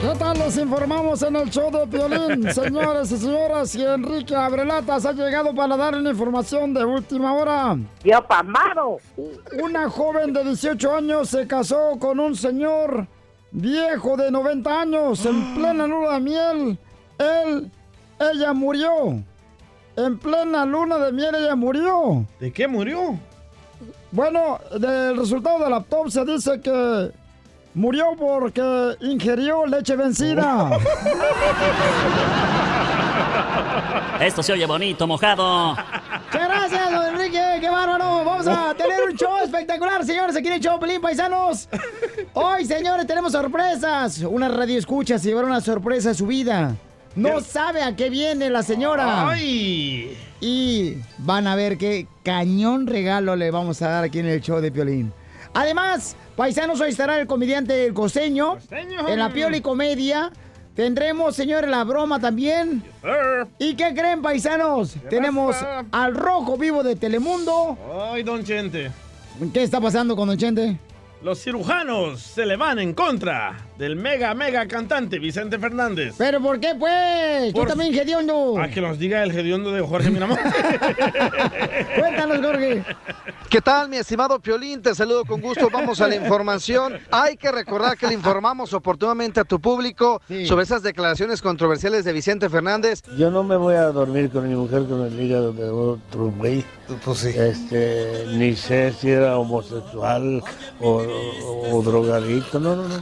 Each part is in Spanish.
¿Qué tal? Les informamos en el show de Piolín, señores y señoras, y Enrique Abrelatas ha llegado para dar una información de última hora. ¡Yo pasmado! Una joven de 18 años se casó con un señor viejo de 90 años en plena luna de miel. Él, ella murió. En plena luna de miel ella murió. ¿De qué murió? Bueno, del resultado de la autopsia dice que murió porque ingirió leche vencida. Esto se oye bonito, mojado. Muchas gracias, don Enrique, qué bárbaro. Vamos a tener un show espectacular, señores, aquí en el show Pelín Paisanos. Hoy, señores, tenemos sorpresas. Una radio escucha se llevará una sorpresa a su vida. No sabe a qué viene la señora. ¡Ay! Y van a ver qué cañón regalo le vamos a dar aquí en el show de Piolín. Además, paisanos, hoy estará el comediante El Costeño. Costeño. En la Pioli Comedia. Tendremos, señores, la broma también. ¿Y qué creen, paisanos? Tenemos pasa? al Rojo Vivo de Telemundo. ¡Ay, don Chente! ¿Qué está pasando con Don Chente? Los cirujanos se le van en contra del mega, mega cantante Vicente Fernández. ¿Pero por qué, pues? Tú Por- también, Gediondo. A que nos diga el hediondo de Jorge Miramonte. Cuéntanos, Jorge. ¿Qué tal, mi estimado Piolín? Te saludo con gusto. Vamos a la información. Hay que recordar que le informamos oportunamente a tu público Sí. sobre esas declaraciones controversiales de Vicente Fernández. Yo no me voy a dormir con mi mujer con el hígado de otro güey. Pues sí. Este, ni sé si era homosexual o, o- o drogadicto, no, no, no.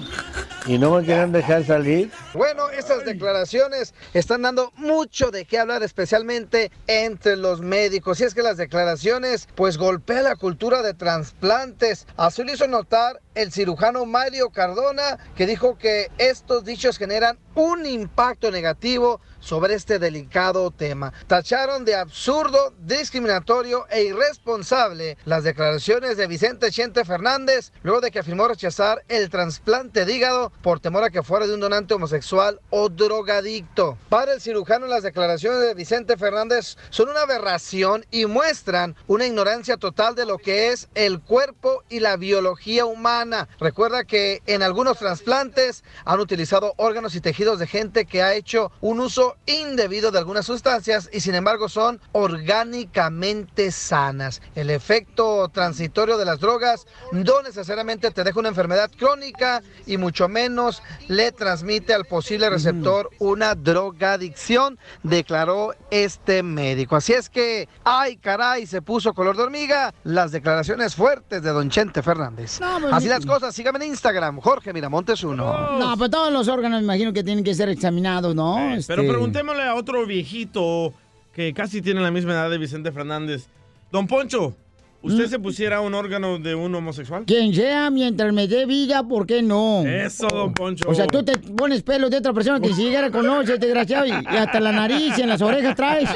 Y no me querían dejar salir. Bueno, estas declaraciones están dando mucho de qué hablar, especialmente entre los médicos. Y es que las declaraciones, pues, golpean la cultura de trasplantes. Así lo hizo notar el cirujano Mario Cardona, que dijo que estos dichos generan un impacto negativo sobre este delicado tema. Tacharon de absurdo, discriminatorio e irresponsable las declaraciones de Vicente Chente Fernández luego de que afirmó rechazar el trasplante de hígado por temor a que fuera de un donante homosexual o drogadicto. Para el cirujano, las declaraciones de Vicente Fernández son una aberración y muestran una ignorancia total de lo que es el cuerpo y la biología humana. Recuerda que en algunos trasplantes han utilizado órganos y tejidos de gente que ha hecho un uso indebido de algunas sustancias y sin embargo son orgánicamente sanas. El efecto transitorio de las drogas no necesariamente te deja una enfermedad crónica y mucho menos le transmite al posible receptor una drogadicción, declaró este médico. Así es que, ay caray, se puso color de hormiga las declaraciones fuertes de don Chente Fernández. No, pues, Así las cosas, síganme en Instagram, Jorge Miramontes uno. No, pues todos los órganos me imagino que tienen que ser examinados, ¿no? Eh, Pero Este, preguntémosle a otro viejito que casi tiene la misma edad de Vicente Fernández. Don Poncho, Mm. ¿usted se pusiera un órgano de un homosexual? Quien sea, mientras me dé vida, ¿por qué no? Eso, don Poncho. O sea, tú te pones pelos de otra persona que ni siquiera conoces, desgraciado, y, y hasta la nariz y en las orejas traes.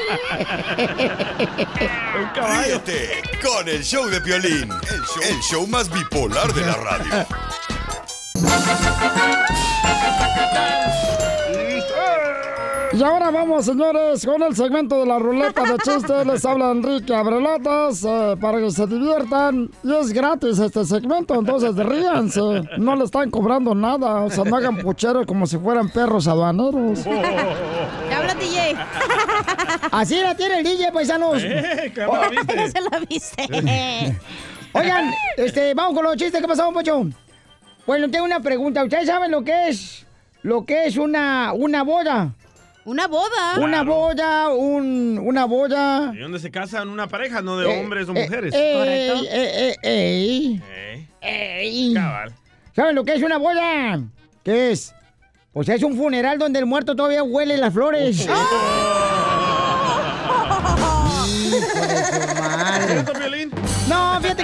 Un caballo. Ríete con el show de Piolín, el show, el show más bipolar de la radio. Y ahora vamos, señores, con el segmento de la ruleta de chistes. Les habla Enrique Abrelatas eh, para que se diviertan. Y es gratis este segmento, entonces ríanse. No le están cobrando nada. O sea, no hagan pucheros como si fueran perros aduaneros. Habla DJ. Así la tiene el DJ, paisanos. Eh, ¿cómo la viste? No se la viste. Oigan, este, vamos con los chistes. ¿Qué pasó, Pocho? Bueno, tengo una pregunta. ¿Ustedes saben lo que es? Lo que es una, una boda. Una boda. Una boda, un, una boda. ¿Y dónde se casan una pareja, no de Eh, hombres o eh, mujeres? ey, Correcto. ey, ey, ey. cabal. ¿Saben lo que es una boda? ¿Qué es? Pues es un funeral donde el muerto todavía huele las flores. Hijo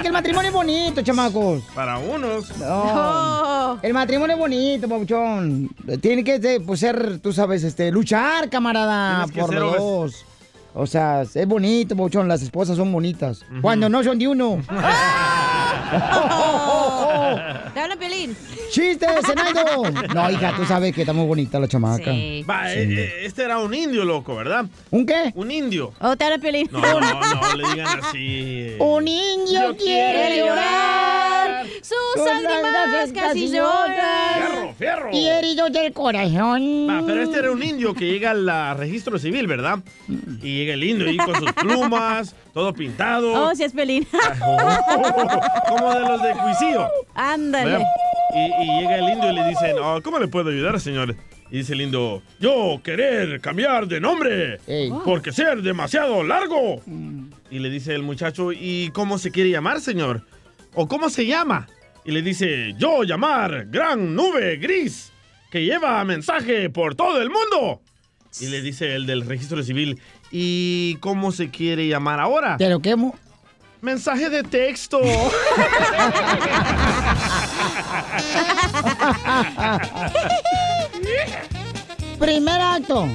Que el matrimonio es bonito, chamacos. Para unos. No. El matrimonio es bonito, papuchón. Tiene que pues, ser, tú sabes, este, luchar, camarada, por los dos. O sea, es bonito, Pauchón, las esposas son bonitas. Cuando no son de uno. Hablan, Piolín. ¡Chiste, Zenaido! No, hija, tú sabes que está muy bonita la chamaca. Va, eh, eh, este era un indio, loco, ¿verdad? ¿Un qué? Un indio. Oh, te Piolín. No, no, no, le digan así. Un indio quiere llorar. Sus lágrimas casi lloran. Fierro, fierro. Y herido del corazón. Va, pero este era un indio que llega al registro civil, ¿verdad? Y llega el indio ahí con sus plumas, todo pintado. Oh, sí es Piolín. Como de los de Cuisillo. Ándale. ¿verdad? Y, y llega el indio y le dicen, "Oh, ¿cómo le puedo ayudar, señor? Y dice el indio, yo querer cambiar de nombre, porque ser demasiado largo. Y le dice el muchacho, ¿y cómo se quiere llamar, señor? ¿O cómo se llama? Y le dice, yo llamar gran nube gris, que lleva mensaje por todo el mundo. Y le dice el del registro civil, ¿y cómo se quiere llamar ahora? ¿Te lo quemo? Mensaje de texto. Primer acto.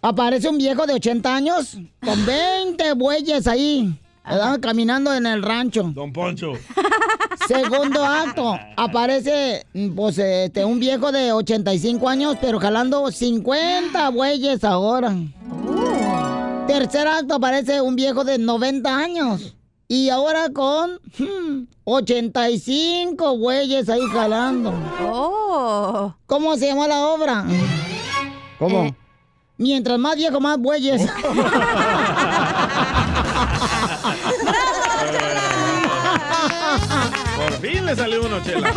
Aparece un viejo de 80 años con 20 bueyes ahí, ¿verdad? caminando en el rancho. Don Poncho. Segundo acto. Aparece pues, este, un viejo de 85 años, pero jalando 50 bueyes ahora. Tercer acto. Aparece un viejo de 90 años. Y ahora con hmm, 85 bueyes ahí jalando. Oh. ¿Cómo se llama la obra? ¿Cómo? Eh. Mientras más viejo, más bueyes. Por fin le salió uno, chela.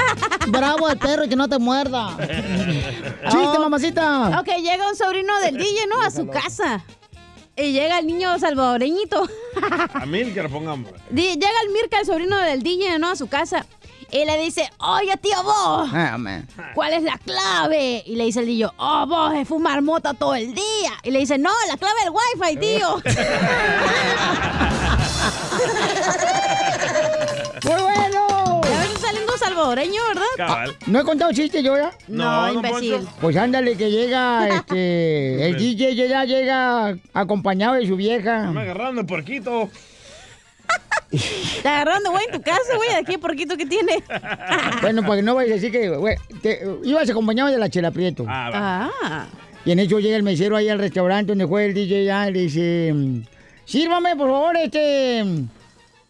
Bravo al perro y que no te muerda. ¡Chiste, mamacita! Ok, llega un sobrino del DJ, ¿no? A su casa. Y llega el niño salvadoreñito. A Milker, pongamos. Llega el Mirka, el sobrino del DJ, ¿no? A su casa. Y le dice, oye, tío, vos, man. ¿cuál es la clave? Y le dice el DJ, oh, vos es fumar mota todo el día. Y le dice, no, la clave del wifi, tío. ¡Muy bueno! Salvadoreño, ¿verdad? Cabal. ¿No he contado chiste yo ya? No, imbécil. Pues ándale, que llega, este, el DJ ya llega acompañado de su vieja. Me agarraron de porquito. Te agarraron de güey en tu casa, güey, de aquí porquito que tiene. Bueno, pues no vayas a decir que, güey, te- ibas acompañado de la Chela Prieto. Ah, va. Ah. Y en eso llega el mesero ahí al restaurante donde fue el DJ ya y le dice, sírvame por favor, este,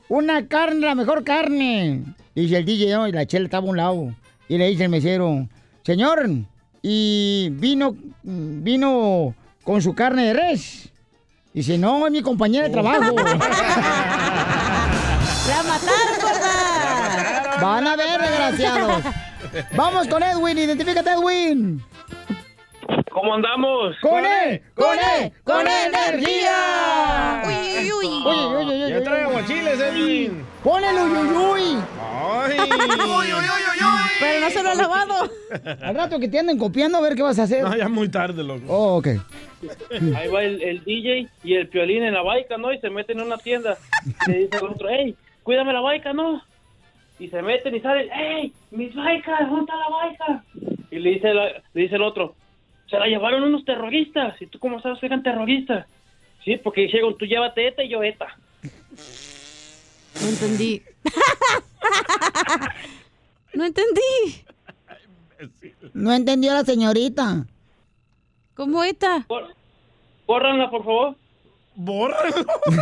una carne, la mejor carne. Dice el DJ, ¿no? y la chela estaba a un lado. Y le dice el mesero, señor, ¿y vino, vino con su carne de res? Dice, no, es mi compañera de trabajo. ¡La mataron, gorda! Van a ver, desgraciados. Vamos con Edwin, identifícate, Edwin. ¿Cómo andamos? ¡Con él! ¡Con él! ¡Con energía! Uy, uy, uy. Oye, oye, oye, Ya oye. trae aguachiles, Edwin. ¡Ponele uyuyuy! Ay. Pero no se lo ha lavado. Al rato que te anden copiando, a ver qué vas a hacer. No, ya muy tarde, loco. Oh, ok. Ahí va el, el DJ y el piolín en la baica, ¿no? Y se meten en una tienda. Y le dice al otro, hey, cuídame la baica, ¿no? Y se meten y salen, hey, mis baicas, ¿dónde está la baica? Y le dice, la- le dice el otro, se la llevaron unos terroristas. ¿Y tú cómo sabes que eran terroristas? Sí, porque dijeron, tú llévate esta y yo esta. No entendí. No entendí. No entendió la señorita. ¿Cómo esta? Cor- Córranla, por favor. Bórralo.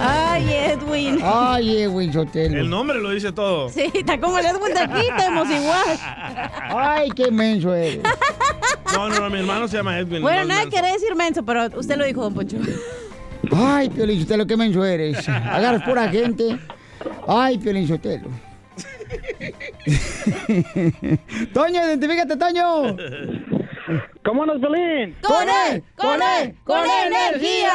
Ay, Edwin. Ay, Edwin Sotelo. El nombre lo dice todo. Sí, está como el Edwin de aquí, estamos igual. Ay, qué menso eres. No, no, no, mi hermano se llama Edwin. Bueno, nada menso. quería decir menso, pero usted lo dijo, don Poncho. Ay, Piolín Sotelo, qué menso eres. Agarras pura gente. Ay, Piolín Sotelo. Toño, identifícate, Toño. ¿Cómo nos, Piolín? ¡Con él! ¡Con él! ¡Con energía!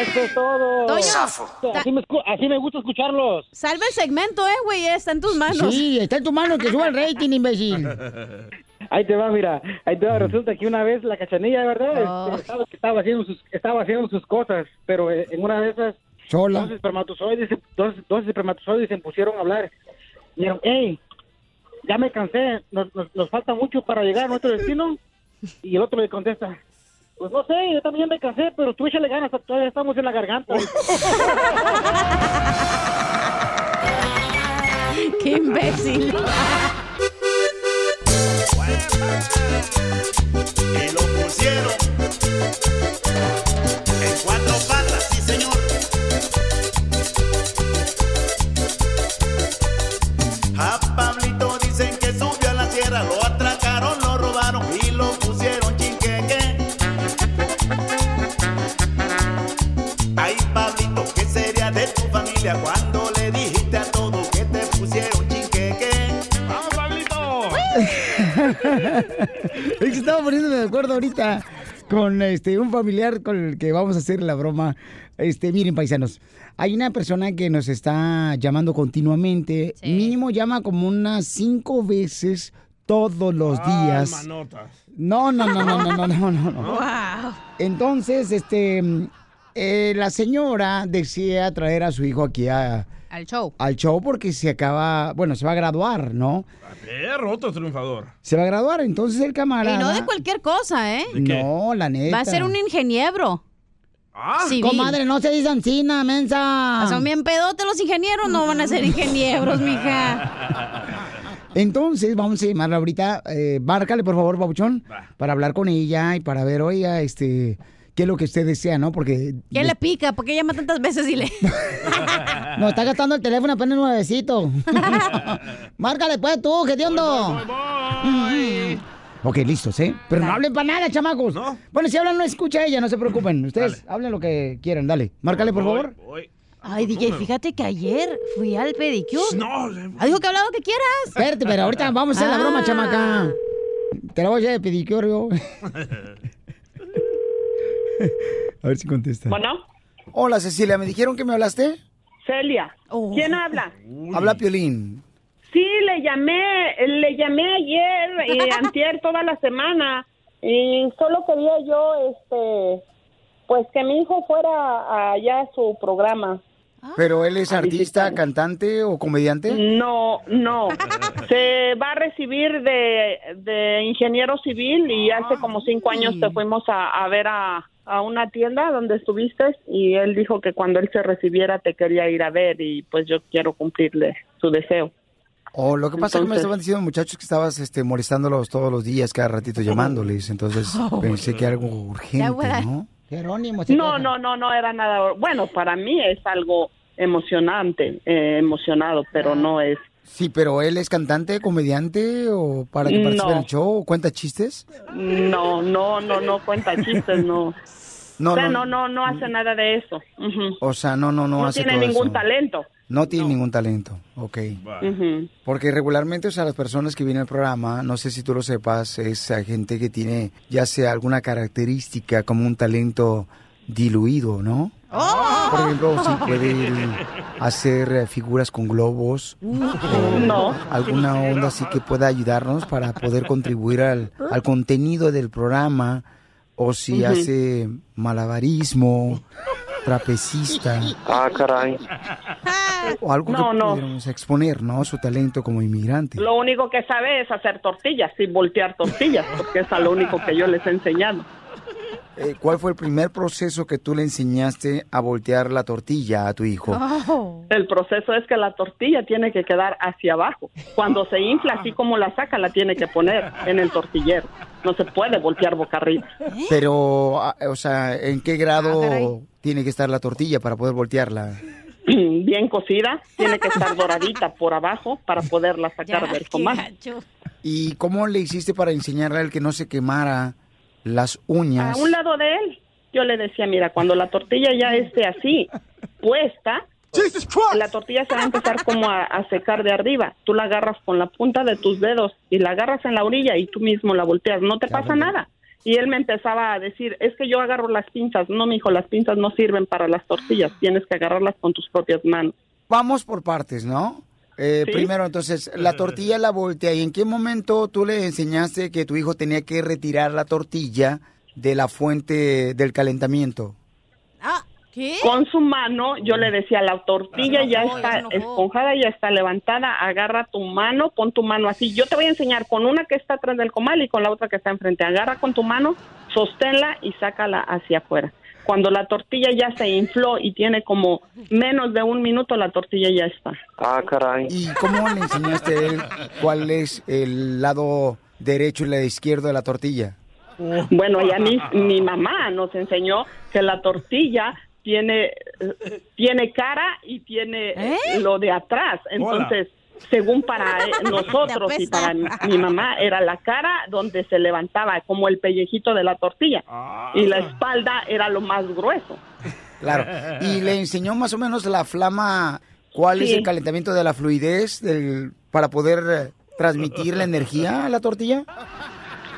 Eso es todo. Toño, Así me, así me gusta escucharlos. salva el segmento, eh, güey, está en tus manos. Sí, está en tu mano que suba el rating, imbécil. Ahí te va, mira, ahí te va. Resulta que una vez la cachanilla, ¿verdad? Oh. Este, estaba, estaba haciendo sus, estaba haciendo sus cosas, pero eh, en una de esas Sola. dos espermatozoides, se- dos, dos espermatozoides se pusieron a hablar. Dijeron, hey, ya me cansé, nos, nos, nos falta mucho para llegar a nuestro destino. Y el otro le contesta, pues no sé, yo también me casé, pero tú échale ganas, todavía estamos en la garganta. ¡Qué imbécil! Y lo pusieron en cuatro patas, sí señor. A Pablito dicen que subió a la sierra, lo atracaron, lo robaron y lo pusieron chinqueque. Ay, Pablito, ¿qué sería de tu familia cuando es que estaba poniéndome de acuerdo ahorita con este un familiar con el que vamos a hacer la broma. Este, miren, paisanos, hay una persona que nos está llamando continuamente. Mínimo llama como unas cinco veces todos los días. manotas. No, no, no, no, no, no, no, no. no. Wow. Entonces, este, eh, la señora desea traer a su hijo aquí a- Al show. al show porque se acaba, bueno, se va a graduar, ¿no? Perro, otro triunfador. Se va a graduar, entonces el Y camarada. no de cualquier cosa, ¿eh? No, la neta. Va a ser un ingeniero. Ah, Civil. Comadre, no se dice encina, mensa. Son bien pedotes los ingenieros, no van a ser ingenieros, mija. Entonces, vamos a llamarla ahorita. Eh, márcale, por favor, Pabuchón, para hablar con ella y para ver, oiga, este, qué es lo que usted desea, ¿no? Porque... ¿Qué le pica? ¿Por qué llama tantas veces y le...? No, está gastando el teléfono apenas nuevecito. Márcale, pues, tú, ¿qué te hondo? Ok, listos, ¿eh? Pero no hablen para nada, chamacos. Bueno, si hablan, no escucha ella, no se preocupen. Ustedes hablen lo que quieran, dale. Márcale, por favor. Ay, DJ, fíjate que ayer fui al pedicure. No, dijo que hablaba lo que quieras. Espérate, pero ahorita vamos a hacer la broma, Ah. chamaca. Te la voy a de pedicure yo. A ver si contesta. Bueno. Hola, Cecilia, ¿me dijeron que me hablaste? Celia. Oh. ¿Quién habla? Habla Piolín. Sí, le llamé, le llamé ayer y antier toda la semana y solo quería yo, este, pues que mi hijo fuera allá a su programa. ¿Pero él es artista, cantante o comediante? No, no. Se va a recibir de, de ingeniero civil y hace como cinco años te fuimos a, a ver a, a una tienda donde estuviste y él dijo que cuando él se recibiera te quería ir a ver y pues yo quiero cumplirle su deseo. O lo que pasa es que me estaban diciendo muchachos que estabas este, molestándolos todos los días, cada ratito llamándoles. Entonces Oh. pensé que algo urgente, ¿no? Jerónimo, No, no, no, no era nada. Bueno, para mí es algo emocionante, eh, emocionado, pero no es. Sí, pero él es cantante, comediante o para que participe en el show o cuenta chistes. No, no, no, no cuenta chistes, no. No, o sea, no. no, no, no hace nada de eso. O sea, no, no, no, No hace tiene todo ningún eso. talento. No tiene ningún talento, ok. Ujú. Porque regularmente, o sea, las personas que vienen al programa, no sé si tú lo sepas, es gente que tiene ya sea alguna característica como un talento diluido, ¿no? Por ejemplo, si puede hacer eh, figuras con globos No. alguna onda así que pueda ayudarnos para poder contribuir al, al contenido del programa o si Ujú. hace malabarismo, trapecista Ah, caray. o algo No, que no. pudiéramos exponer, ¿no? Su talento como inmigrante. Lo único que sabe es hacer tortillas y voltear tortillas, porque es a lo único que yo les he enseñado. Eh, ¿Cuál fue el primer proceso que tú le enseñaste a voltear la tortilla a tu hijo? El proceso es que la tortilla tiene que quedar hacia abajo. Cuando se infla, así como la saca, la tiene que poner en el tortillero. No se puede voltear boca arriba. Pero, ah, o sea, ¿en qué grado tiene que estar la tortilla para poder voltearla? Bien cocida, tiene que estar doradita por abajo para poderla sacar del comal. ¿Y cómo le hiciste para enseñarle al que no se quemara las A uñas? un lado de él, yo le decía, mira, cuando la tortilla ya esté así, puesta, la tortilla se va a empezar como a, a secar de arriba. Tú la agarras con la punta de tus dedos y la agarras en la orilla y tú mismo la volteas. No te pasa nada. Y él me empezaba a decir, es que yo agarro las pinzas. No, mijo, las pinzas no sirven para las tortillas. Tienes que agarrarlas con tus propias manos. Vamos por partes, ¿no? Eh, Sí. Primero, entonces, la tortilla la voltea. ¿Y en qué momento tú le enseñaste que tu hijo tenía que retirar la tortilla de la fuente del calentamiento? Con su mano, yo le decía, la tortilla ya está esponjada, ya está levantada, agarra tu mano, pon tu mano así. Yo te voy a enseñar con una que está atrás del comal y con la otra que está enfrente. Agarra con tu mano, sosténla y sácala hacia afuera. Cuando la tortilla ya se infló y tiene como menos de un minuto, la tortilla ya está. Ah, caray. ¿Y cómo le enseñaste a él cuál es el lado derecho y el izquierdo de la tortilla? Bueno, y a mí, mi mamá nos enseñó que la tortilla tiene, eh, tiene cara y tiene ¿Eh? lo de atrás. Entonces, según para nosotros y para mi, mi mamá, era la cara donde se levantaba como el pellejito de la tortilla. Y la espalda era lo más grueso. Claro. ¿Y le enseñó más o menos la flama, cuál es el calentamiento de la fluidez del, para poder eh, transmitir la energía a la tortilla?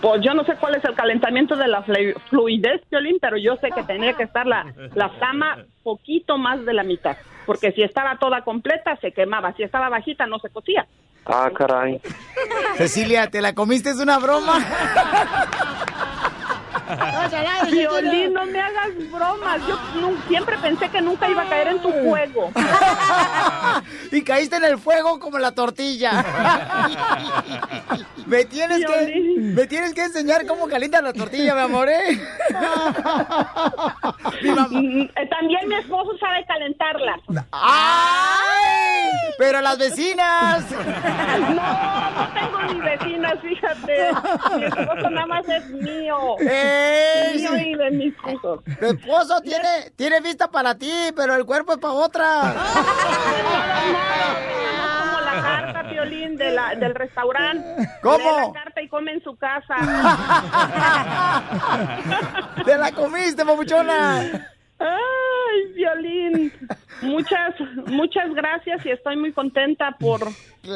Pues yo no sé cuál es el calentamiento de la flu- fluidez, Piolín, pero yo sé que tenía que estar la, la flama poquito más de la mitad. Porque si estaba toda completa, se quemaba. Si estaba bajita, no se cocía. Ah, caray. Cecilia, ¿te la comiste? ¿Es una broma? Violín, no me hagas bromas. Yo siempre pensé que nunca iba a caer en tu juego. y caíste en el fuego como la tortilla. me tienes que me tienes que enseñar cómo calienta la tortilla, mi amor, ¿eh? Mm, eh, También mi esposo sabe calentarla. ¡Ay! Pero las vecinas. No, no tengo ni vecinas, fíjate. Mi esposo nada más es mío. ¡Ey! Mío y de mis hijos. Tu esposo tiene, tiene vista para ti, pero el cuerpo es para otra. Como la carta, Violín, de la, del restaurante. ¿Cómo? Lee la carta y come en su casa. ¡Te la comiste, papuchona! Ay, Violín. Muchas, muchas gracias y estoy muy contenta por,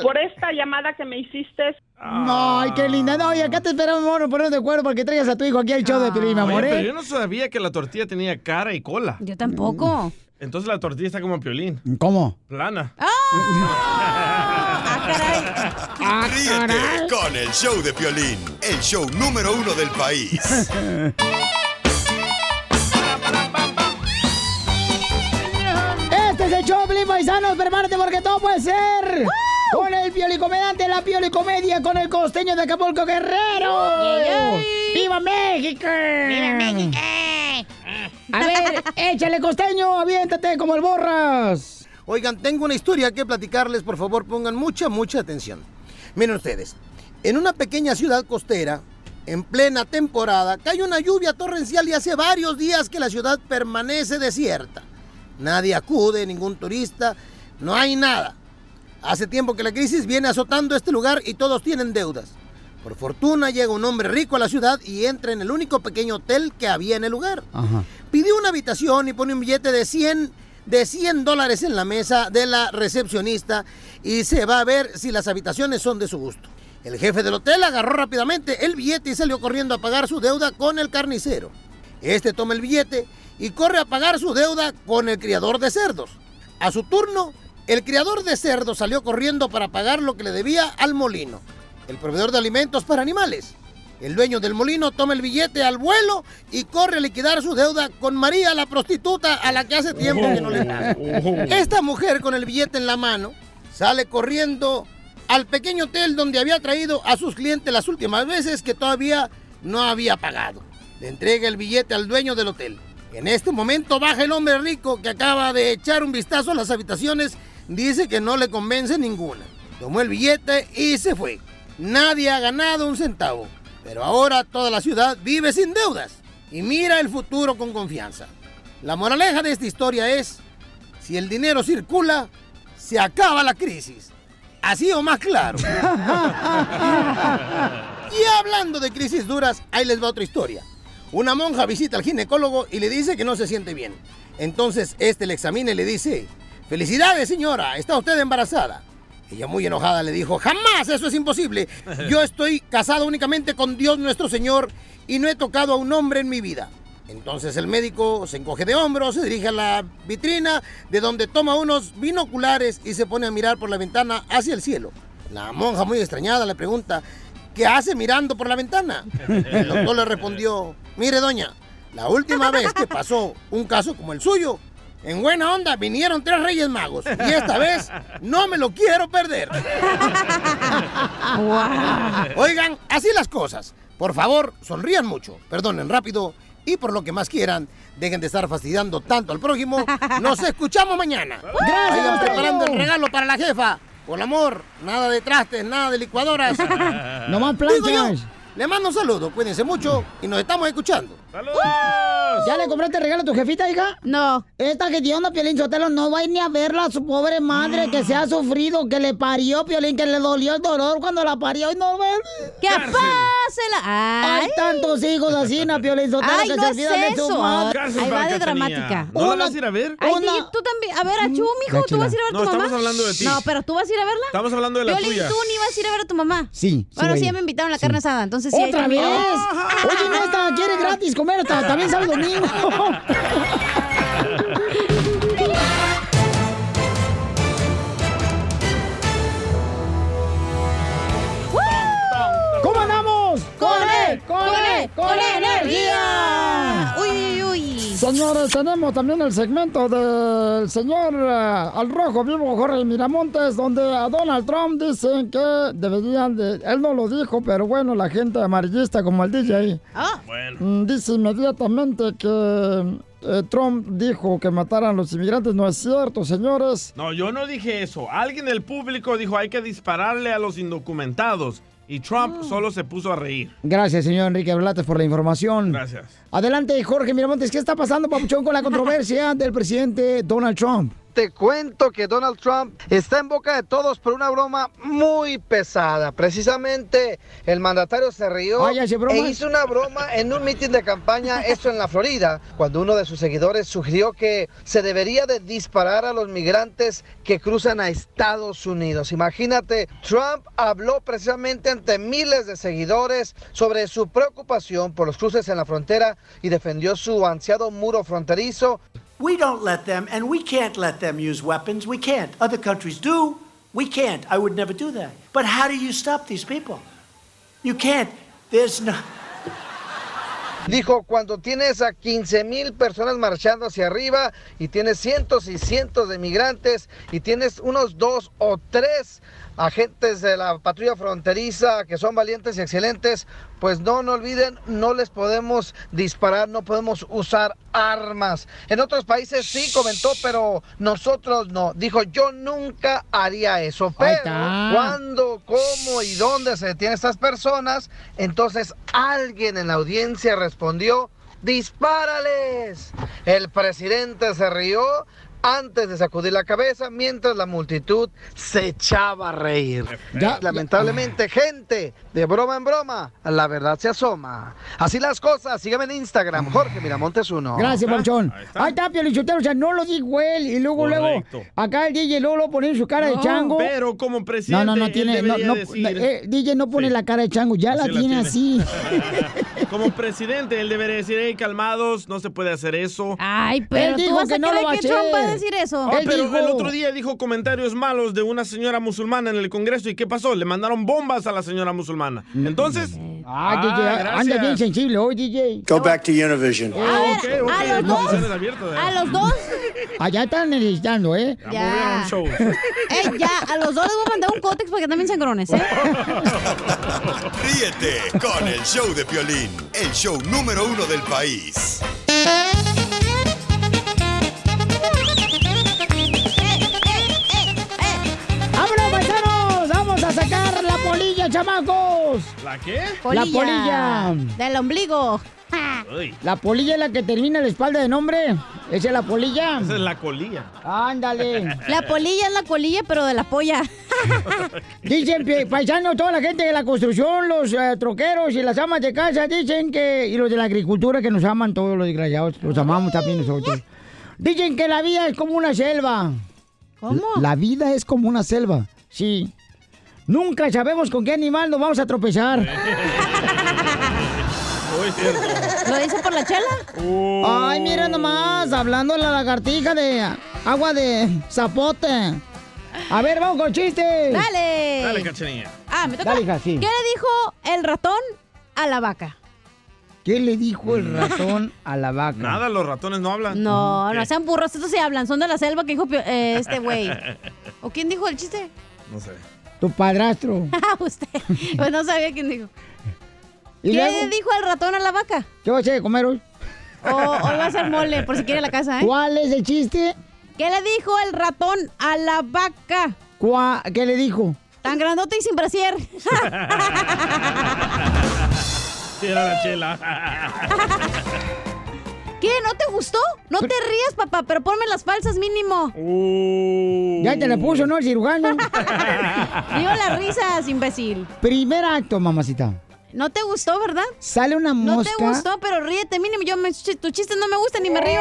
por esta llamada que me hiciste. Ay, qué linda. No, y acá te esperamos, amor, ponernos de acuerdo para que traigas a tu hijo aquí al show de Pelín, mi amor, Oye, pero ¿eh? yo no sabía que la tortilla tenía cara y cola. Yo tampoco. Entonces la tortilla está como piolín. ¿Cómo? Plana. Ríete con el show de Piolín, el show número uno del país. es el show, Pelín Paisanos. Prepárate porque todo puede ser. Con el piolicomediante, la piolicomedia, con el costeño de Acapulco Guerrero. ¡Viva México! ¡Viva México! A ver, échale costeño, aviéntate como el borras. Oigan, tengo una historia que platicarles, por favor, pongan mucha, mucha atención. Miren ustedes, en una pequeña ciudad costera, en plena temporada, cae una lluvia torrencial y hace varios días que la ciudad permanece desierta. Nadie acude, ningún turista, no hay nada. Hace tiempo que la crisis viene azotando este lugar y todos tienen deudas. Por fortuna llega un hombre rico a la ciudad y entra en el único pequeño hotel que había en el lugar. Pidió una habitación y pone un billete de 100, de 100 dólares en la mesa de la recepcionista y se va a ver si las habitaciones son de su gusto. El jefe del hotel agarró rápidamente el billete y salió corriendo a pagar su deuda con el carnicero. Este toma el billete y corre a pagar su deuda con el criador de cerdos. A su turno, el criador de cerdos salió corriendo para pagar lo que le debía al molino, el proveedor de alimentos para animales. El dueño del molino toma el billete al vuelo y corre a liquidar su deuda con María, la prostituta, a la que hace tiempo que no le paga. Esta mujer con el billete en la mano sale corriendo al pequeño hotel donde había traído a sus clientes las últimas veces que todavía no había pagado. Le entrega el billete al dueño del hotel. En este momento baja el hombre rico que acaba de echar un vistazo a las habitaciones. Dice que no le convence ninguna. Tomó el billete y se fue. Nadie ha ganado un centavo. Pero ahora toda la ciudad vive sin deudas y mira el futuro con confianza. La moraleja de esta historia es, si el dinero circula, se acaba la crisis. Así o más claro. y hablando de crisis duras, ahí les va otra historia. Una monja visita al ginecólogo y le dice que no se siente bien. Entonces este le examina y le dice, felicidades señora, está usted embarazada. Ella muy enojada le dijo, jamás, eso es imposible. Yo estoy casada únicamente con Dios nuestro Señor y no he tocado a un hombre en mi vida. Entonces el médico se encoge de hombros, se dirige a la vitrina, de donde toma unos binoculares y se pone a mirar por la ventana hacia el cielo. La monja muy extrañada le pregunta, ¿qué hace mirando por la ventana? El doctor le respondió, mire doña, la última vez que pasó un caso como el suyo, En buena onda vinieron tres reyes magos y esta vez no me lo quiero perder. Oigan, así las cosas. Por favor, sonrían mucho, perdonen rápido y por lo que más quieran, dejen de estar fastidiando tanto al prójimo. Nos escuchamos mañana. Gracias, Vayan preparando el regalo para la jefa. Por amor, nada de trastes, nada de licuadoras. Digo yo, planchas. le mando un saludo, cuídense mucho y nos estamos escuchando. ¿Ya le compraste regalo a tu jefita, hija? No. Esta que tiene una Piolín Sotelo no va a ir ni a verla a su pobre madre que se ha sufrido, que le parió Piolín, que le dolió el dolor cuando la parió y no ve. ¡Que Ay. Hay tantos hijos así, na Piolín Sotelo, Ay, que no se es de su eso. madre. Ahí va de dramática. ¿No la vas a ir a ver? Ay, Una- DJ, tú también. A ver, a Chu, mijo, ¿tú vas a ir a ver a No, tu mamá? estamos hablando de ti. No, pero tú vas a ir a verla. Estamos hablando de la Piolín, tuya. tú ni vas a ir a ver a tu mamá. Sí, sí Bueno, voy sí, ya me invitaron a la carne asada, entonces sí. ¡Otra vez! Oye, no, esta quiere gratis comer hasta también y domingo. ¡Con energía! Uy, uy, uy. Señores, tenemos también el segmento del señor eh, al rojo vivo Jorge Miramontes, donde a Donald Trump dicen que deberían de... Él no lo dijo, pero bueno, la gente amarillista como el DJ mm, dice inmediatamente que eh, Trump dijo que mataran a los inmigrantes. No es cierto, señores. No, yo no dije eso. Alguien del público dijo hay que dispararle a los indocumentados. Y Trump solo se puso a reír. Gracias, señor Enrique Blates, por la información. Gracias. Adelante, Jorge Miramontes. ¿Qué está pasando, Papuchón, con la controversia del presidente Donald Trump? Te cuento que Donald Trump está en boca de todos por una broma muy pesada. Precisamente el mandatario se rió e hizo una broma en un mitin de campaña, esto en la Florida, cuando uno de sus seguidores sugirió que se debería de disparar a los migrantes que cruzan a Estados Unidos. Imagínate, Trump habló precisamente ante miles de seguidores sobre su preocupación por los cruces en la frontera y defendió su ansiado muro fronterizo We don't let them, and we can't let them use weapons. We can't. Other countries do. We can't. I would never do that. But how do you stop these people? You can't. There's no. Dijo, cuando tienes a 15 mil personas marchando hacia arriba y tienes cientos y cientos de migrantes y tienes unos dos o tres agentes de la patrulla fronteriza que son valientes y excelentes, pues no, no olviden, no les podemos disparar, no podemos usar armas. En otros países sí comentó, pero nosotros no. Dijo, yo nunca haría eso. Pero está. cuando, cómo y dónde se detienen estas personas, entonces alguien en la audiencia respondió, dispárales. El presidente se rió antes de sacudir la cabeza mientras la multitud se echaba a reír. Ya- Lamentablemente, gente, de broma en broma, la verdad se asoma. Así las cosas, sígueme en Instagram, Jorge Miramontes uno. Gracias, Papuchón. Ahí está, Piolichotero, o sea, no lo dijo él. Y luego, Correcto. luego, acá el DJ luego lo pone en su cara de chango. Pero como presidente, No, no, no tiene, no, no, decir- eh, DJ no pone la cara de chango, ya la tiene, tiene. así. Como presidente, él debería decir, hey, calmados, no se puede hacer eso. Ay, pero Él tú dijo vas que a no lo va a hacer. Decir eso. Ah, pero dijo- el otro día dijo comentarios malos de una señora musulmana en el Congreso. ¿Y qué pasó? Le mandaron bombas a la señora musulmana. Entonces. Ah, DJ, anda gracias. bien sensible hoy, DJ. Go back to Univision. Ah, a los dos- abiertas, ¿eh? A los dos, Allá están necesitando, ¿eh? Ya. eh, a los dos les voy a mandar un cótex para que también grones, ¿eh? Ríete con el show de Piolín, el show número uno del país. Chamacos! ¿La qué? La polilla. Del ombligo. Uy, La polilla es la que termina en la espalda de nombre. Esa es la polilla. esa es la colilla. Ándale. La polilla es la colilla, pero de la polla. Dicen, paisanos, toda la gente de la construcción, los eh, troqueros y las amas de casa, dicen que, y los de la agricultura que nos aman todos los desgraciados, los amamos también nosotros. Dicen que la vida es como una selva. ¿Cómo? La vida es como una selva, sí. Nunca sabemos con qué animal nos vamos a tropezar. Uy, cierto. ¿Lo dice por la chela? Uh, Ay, mira nomás, hablando la lagartija de agua de zapote. A ver, vamos con chistes. Dale. Dale, cachanilla. Ah, me toca. Dale, hija, sí. ¿Qué le dijo el ratón a la vaca? ¿Qué le dijo el ratón a la vaca? Nada, los ratones no hablan. No, no sean burros, estos sí hablan, son de la selva que dijo eh, este güey. ¿O quién dijo el chiste? No sé. Tu padrastro. Ah, Usted. Pues no sabía quién dijo. ¿Y ¿Qué luego? dijo el ratón a la vaca? ¿Qué vas a hacer de comer hoy? O hoy va a ser mole, por si quiere la casa, ¿eh? ¿Cuál es el chiste? ¿Qué le dijo el ratón a la vaca? ¿Cuá- ¿Qué le dijo? Tan grandote y sin brasier. Sí, era la chela. ¿Qué? ¿No te gustó? No te rías, papá, pero ponme las falsas mínimo. Ya te la puso, ¿no? El cirujano. Digo las risas, imbécil. Primer acto, mamacita. ¿No te gustó, verdad? Sale una No mosca. te gustó, pero ríete mínimo. Yo me, tu chiste no me gusta ni me río.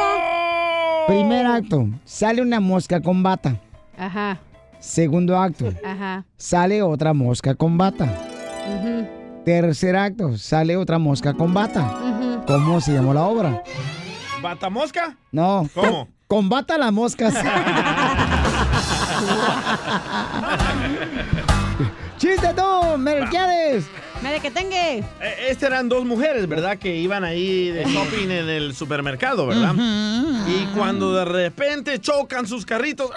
Primer acto. Sale una mosca con bata. Ajá, Segundo acto. ajá. Sale otra mosca con bata. ujú, Tercer acto. Sale otra mosca con bata. ujú. ¿Cómo se llamó la obra? ¿Batamosca? No. ¿Cómo? Combata las moscas. ¡Chiste tú, Melquiades! Mire que tenga. Eh, Este eran dos mujeres, ¿verdad? Que iban ahí de shopping en el supermercado, ¿verdad? Y cuando de repente chocan sus carritos.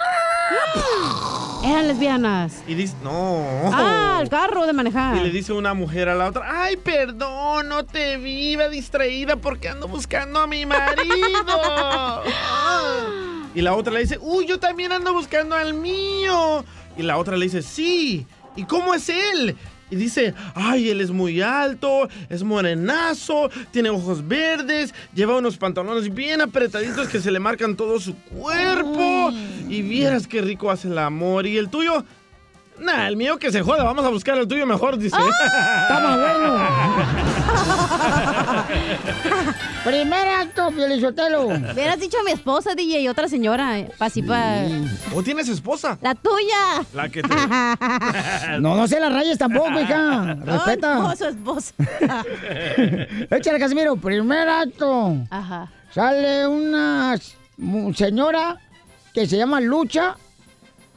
Eran lesbianas. Y dice, no. Ah, el carro de manejar. Y le dice una mujer a la otra, ay, perdón, no te vi, iba distraída porque ando buscando a mi marido. y la otra le dice, uy, yo también ando buscando al mío. Y la otra le dice, sí, ¿y cómo es él? Y dice, ay, él es muy alto, es morenazo, tiene ojos verdes, lleva unos pantalones bien apretaditos que se le marcan todo su cuerpo. Y vieras qué rico hace el amor. ¿Y el tuyo? Nah, el mío que se joda, vamos a buscar el tuyo mejor, dice. ¡Está más Primer acto, Piolichotelo. Hubieras dicho a mi esposa, DJ, y otra señora. eh, pa' así pa- ¿O tienes esposa? La tuya. La que te... No, no se las rayes tampoco, hija. Respeta. Ay, esposo, esposa. Échale, Casimiro. Primer acto. Ajá. Sale una mu- señora que se llama Lucha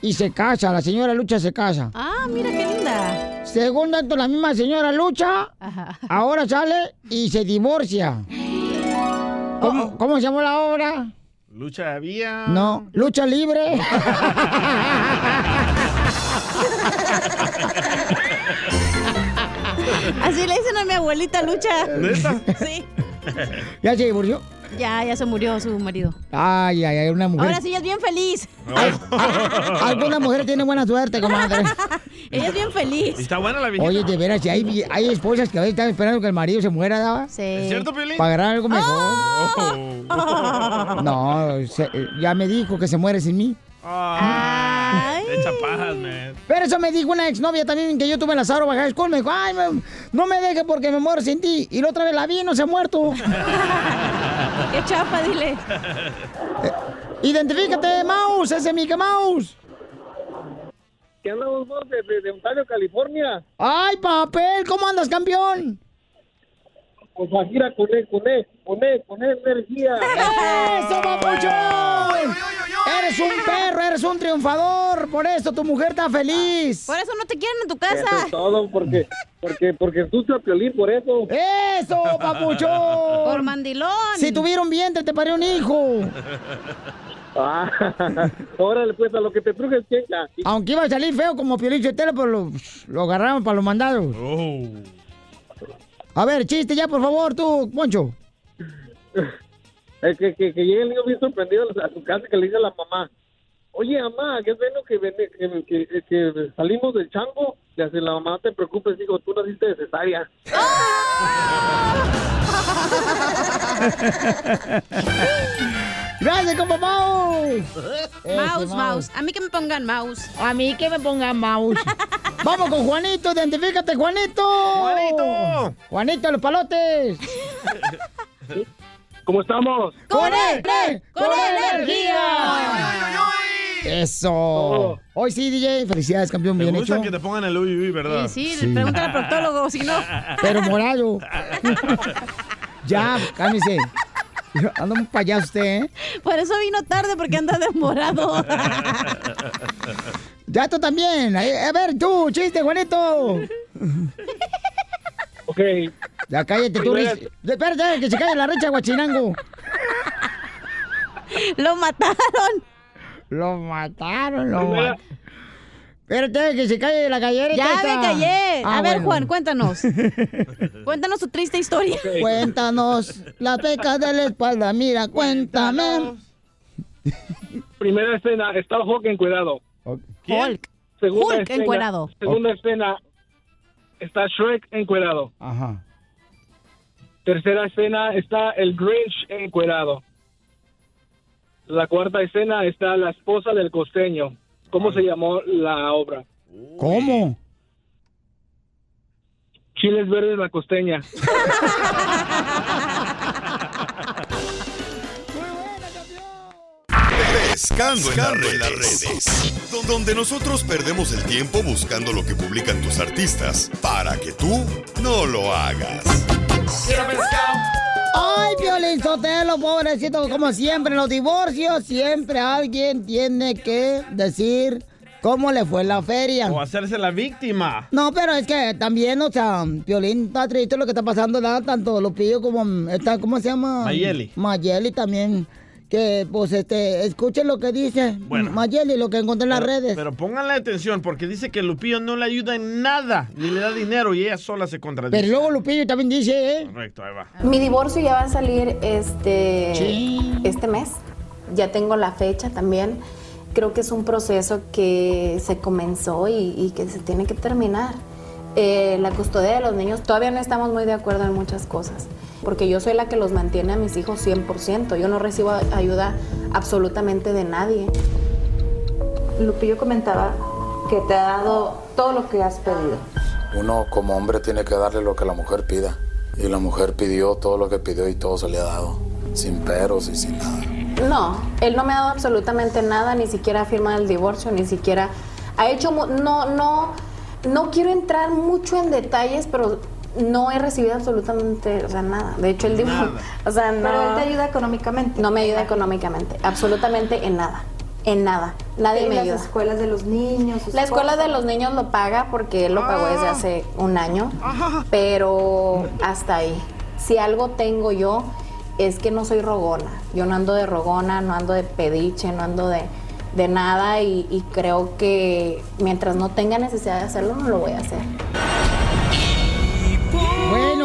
y se casa. La señora Lucha se casa. Ah, mira qué linda. Segundo acto, la misma señora Lucha. Ajá. Ahora sale y se divorcia. ¿Cómo, cómo se llamó la obra? Lucha había. No, lucha libre. Así le dicen a mi abuelita Lucha. ¿Neta? Sí. ¿Ya se divorció? Ya, ya se murió su marido. Ay, ay, ay, una mujer. Ahora sí, ella es bien feliz. Algunas mujeres tienen buena suerte, comadre. Ella es bien feliz. ¿Y está buena la viejita? Oye, de veras, si hay, hay esposas que a veces están esperando que el marido se muera, ¿daba? Sí. ¿Es cierto, Piolín? Para agarrar algo mejor. Oh. No, se- ya me dijo que se muere sin mí. Ay. Te echa pajas, man. Pero eso me dijo una exnovia también que yo tuve en la Zaro Baja School. Me dijo, ay, me- no me deje porque me muero sin ti. Y la otra vez la vi y no se ha muerto. Qué chapa, dile. Identifícate, Mouse, ese es Mickey Mouse. ¿Qué andamos vos de, de- Ontario, California? Ay, papel, ¿cómo andas, campeón? Pues con él, con él, con él, energía. ¡Eso, papuchón! Eres un perro, eres un triunfador. Por eso tu mujer está feliz. Por eso no te quieren en tu Eso casa. es todo, porque, porque, porque tú a Piolín, por eso. ¡Eso, papuchón! Por mandilón. Si tuviera un vientre, te parió un hijo. Ah, órale, pues, a lo que te trujes, chencha. Aunque iba a salir feo como Piolín Sotelo, pero lo, lo agarraron para los mandados. Oh. A ver, chiste ya, por favor, tú, Poncho. Eh, que, que, que llega el niño bien sorprendido a su casa que le dice a la mamá, oye, mamá, qué bueno que, que, que, que salimos del chango. Le hace la mamá, no te preocupes, hijo, tú naciste de cesárea. Gracias, compa Mouse. Mouse, Ese mouse. A mí que me pongan mouse. A mí que me pongan mouse. Vamos con Juanito, identifícate, Juanito. Juanito. Juanito, los palotes. ¿Cómo estamos? ¡Con él! ¡Con, energía! Eso. Hoy sí, DJ. Felicidades, campeón. Me Bien gusta hecho. que te pongan el uy, uy, ¿verdad? Sí, Sí. pregúntale al proctólogo, si no. Pero morado. ya, cálmese. Anda un payaso usted, ¿eh? Por eso vino tarde, porque anda demorado. Ya tú también. A a ver, tú, chiste, Juanito. Ok, Ya cállate tú, Primera- Riz. Espérate, que se calle la recha, guachinango. Lo mataron. Lo mataron, lo mataron. Espérate, que se calle la gallera. Ya esta. me callé. Ah, A ver, bueno. Juan, cuéntanos. cuéntanos tu triste historia. Cuéntanos las pecas de la espalda. Mira, cuéntame. Primera escena, está Hulk encuerado. Hulk. Segunda Hulk escena, encuerado. Segunda escena, está Shrek encuerado. Ajá. Tercera escena, está el Grinch encuerado. La cuarta escena está la esposa del costeño. ¿Cómo se llamó la obra? ¿Cómo? Chiles verdes la costeña. Pescando, en las redes. Don- Donde nosotros perdemos el tiempo buscando lo que publican tus artistas para que tú no lo hagas. Ay, Piolín Sotelo, pobrecito, como siempre en los divorcios, siempre alguien tiene que decir cómo le fue la feria. O hacerse la víctima. No, pero es que también, o sea, Piolín está triste lo que está pasando, ¿verdad? Tanto Lupillo como, mm, esta, ¿cómo se llama? Mayeli. Mayeli también, que, pues, este, escuchen lo que dice Bueno. Mayeli, lo que encontré en las redes. Pero pónganle atención porque dice que Lupillo no le ayuda en nada, ni le da dinero y ella sola se contradice. Pero luego Lupillo también dice, ¿eh? Correcto, ahí va. Mi divorcio ya va a salir este, Sí. este mes. Ya tengo la fecha también. Creo que es un proceso que se comenzó y, y que se tiene que terminar. Eh, la custodia de los niños, todavía no estamos muy de acuerdo en muchas cosas, porque yo soy la que los mantiene a mis hijos 100%. Yo no recibo ayuda absolutamente de nadie. Lupillo comentaba que te ha dado todo lo que has pedido. Uno como hombre tiene que darle lo que la mujer pida. Y la mujer pidió todo lo que pidió y todo se le ha dado. Sin peros y sin nada. No, él no me ha dado absolutamente nada, ni siquiera ha firmado el divorcio, ni siquiera ha hecho, no, no, no quiero entrar mucho en detalles, pero no he recibido absolutamente, o sea, nada. De hecho, el divorcio, o sea, no. Pero él te ayuda económicamente. No me ayuda económicamente, absolutamente en nada, en nada. Nadie ¿Y me las ayuda. escuelas de los niños. La escuela cosas? de los niños lo paga porque él lo pagó desde Ah. hace un año, pero hasta ahí. Si algo tengo yo es que no soy rogona. Yo no ando de rogona, no ando de pediche, no ando de, de nada y, y creo que mientras no tenga necesidad de hacerlo no lo voy a hacer.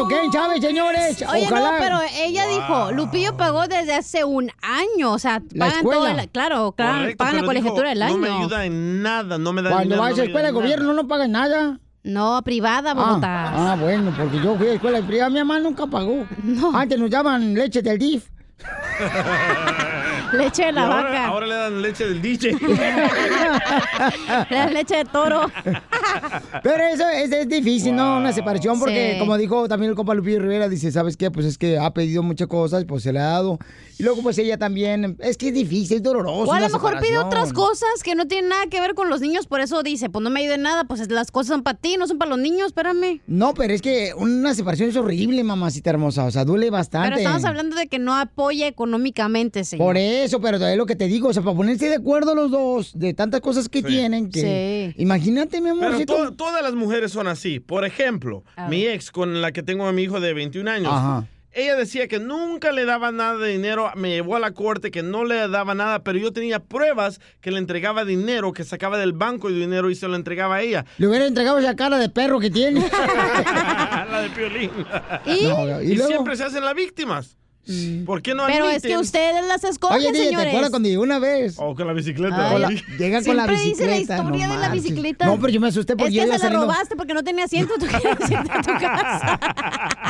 ¿Quién sabe, señores? Oye, Ojalá. no, pero ella dijo, Lupillo pagó desde hace un año, o sea, La pagan escuela. todo, el- claro, claro, Correcto, pagan la colegiatura del año. No me ayuda en nada, no me da Cuando dinero. vas no a me escuela de gobierno no pagas nada. No, privada, Ah, Bogotá. ah, bueno, porque yo fui a escuela privada, mi mamá nunca pagó. Antes nos daban leche del DIF. Leche de la ahora, vaca. ahora le dan leche del DJ. La leche de toro. Pero eso es, es difícil, ¿no? Una separación, porque Sí. como dijo también el compa Lupillo Rivera, dice, ¿sabes qué? Pues es que ha pedido muchas cosas, pues se le ha dado. Y luego pues ella también, es que es difícil, es doloroso. O a lo mejor pide otras cosas que no tienen nada que ver con los niños, por eso dice, pues no me ayude nada, pues las cosas son para ti, no son para los niños, espérame. No, pero es que una separación es horrible, mamacita hermosa, o sea, duele bastante. Pero estamos hablando de que no apoya económicamente, señor. Por eso, pero es lo que te digo, o sea, para ponerse de acuerdo los dos de tantas cosas que tienen, que imagínate, mi Pero amorcito. to- todas las mujeres son así. Por ejemplo, A mi ex con la que tengo a mi hijo de 21 años. Ajá. Ella decía que nunca le daba nada de dinero, me llevó a la corte que no le daba nada, pero yo tenía pruebas que le entregaba dinero, que sacaba del banco el dinero y se lo entregaba a ella. Le hubiera entregado esa cara de perro que tiene. la de Piolín. ¿Y? No, y y luego- siempre se hacen las víctimas. ¿Por qué no Pero es que ustedes las escogen, Oye, DJ, ¿te señores. acuerdas cuando llegó una vez? O con la bicicleta. Con la- Oli. llega con la Siempre dice bicicleta. la historia no de la marches. bicicleta. No, pero yo me asusté porque es yo que iba se la saliendo. robaste porque no tenía asiento, tú querías irte a tu casa.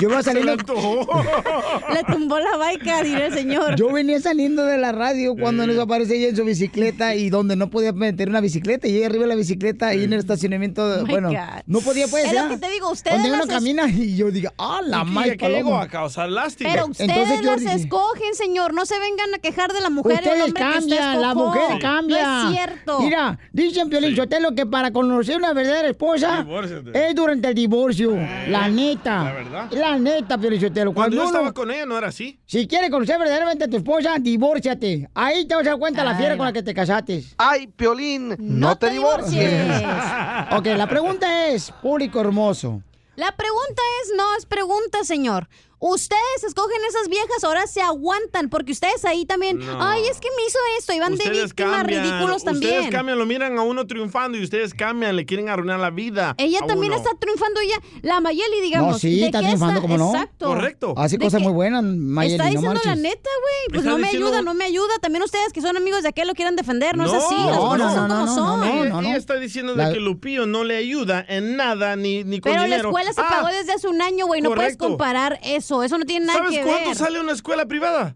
Yo iba saliendo. Le tumbó la baica, diré el señor. Yo venía saliendo de la radio cuando nos aparece ella en su bicicleta y donde no podía meter una bicicleta y ella arriba de la bicicleta y en el estacionamiento, Oh bueno, no podía pues. Es lo ¿verdad? que te digo, ustedes Donde uno las es- camina y yo digo, ah, la ¿Y madre llegó a causar lástima. Pero ustedes las escogen, señor. No se vengan a quejar de la mujer. el Ustedes hombre que usted cambian, la mujer cambia. No es cierto. Mira, dicen Piolín Sotelo que para conocer una verdadera esposa Divórciate. es durante el divorcio. la neta. la verdad. La neta, Piolín Sotelo. Cuando yo uno- estaba con ella no era así. Si quieres conocer verdaderamente a tu esposa, divórciate. Ahí te vas a dar cuenta la fiera con la que te casaste. Ay, Piolín, no, te, divorcies. ok, la pregunta es, público hermoso. La pregunta es, no es pregunta, señor. Ustedes escogen esas viejas, ahora se aguantan, porque ustedes ahí también, No. ay, es que me hizo esto, y van de Ustedes víctimas cambian, ridículos también. Ustedes cambian, lo miran a uno triunfando y ustedes cambian, le quieren arruinar la vida. Ella a también uno. está triunfando ella, la Mayeli, digamos. No, sí, ¿de está triunfando, ¿cómo no? Exacto. Correcto. Hace ¿De cosas muy buenas, Mayeli, está no diciendo la neta, güey. Pues Está no me diciendo- ayuda, no me ayuda. También ustedes que son amigos de aquel lo quieran defender, no, es así. Las no, cosas no, son no, como no, son. no, Ella, no, no. ella está diciendo La- de que Lupillo no le ayuda en nada ni, ni con Pero la dinero. escuela se Ah, pagó desde hace un año, güey. No puedes comparar eso. Eso no tiene nada ¿Sabes que cuánto ver. sale una escuela privada?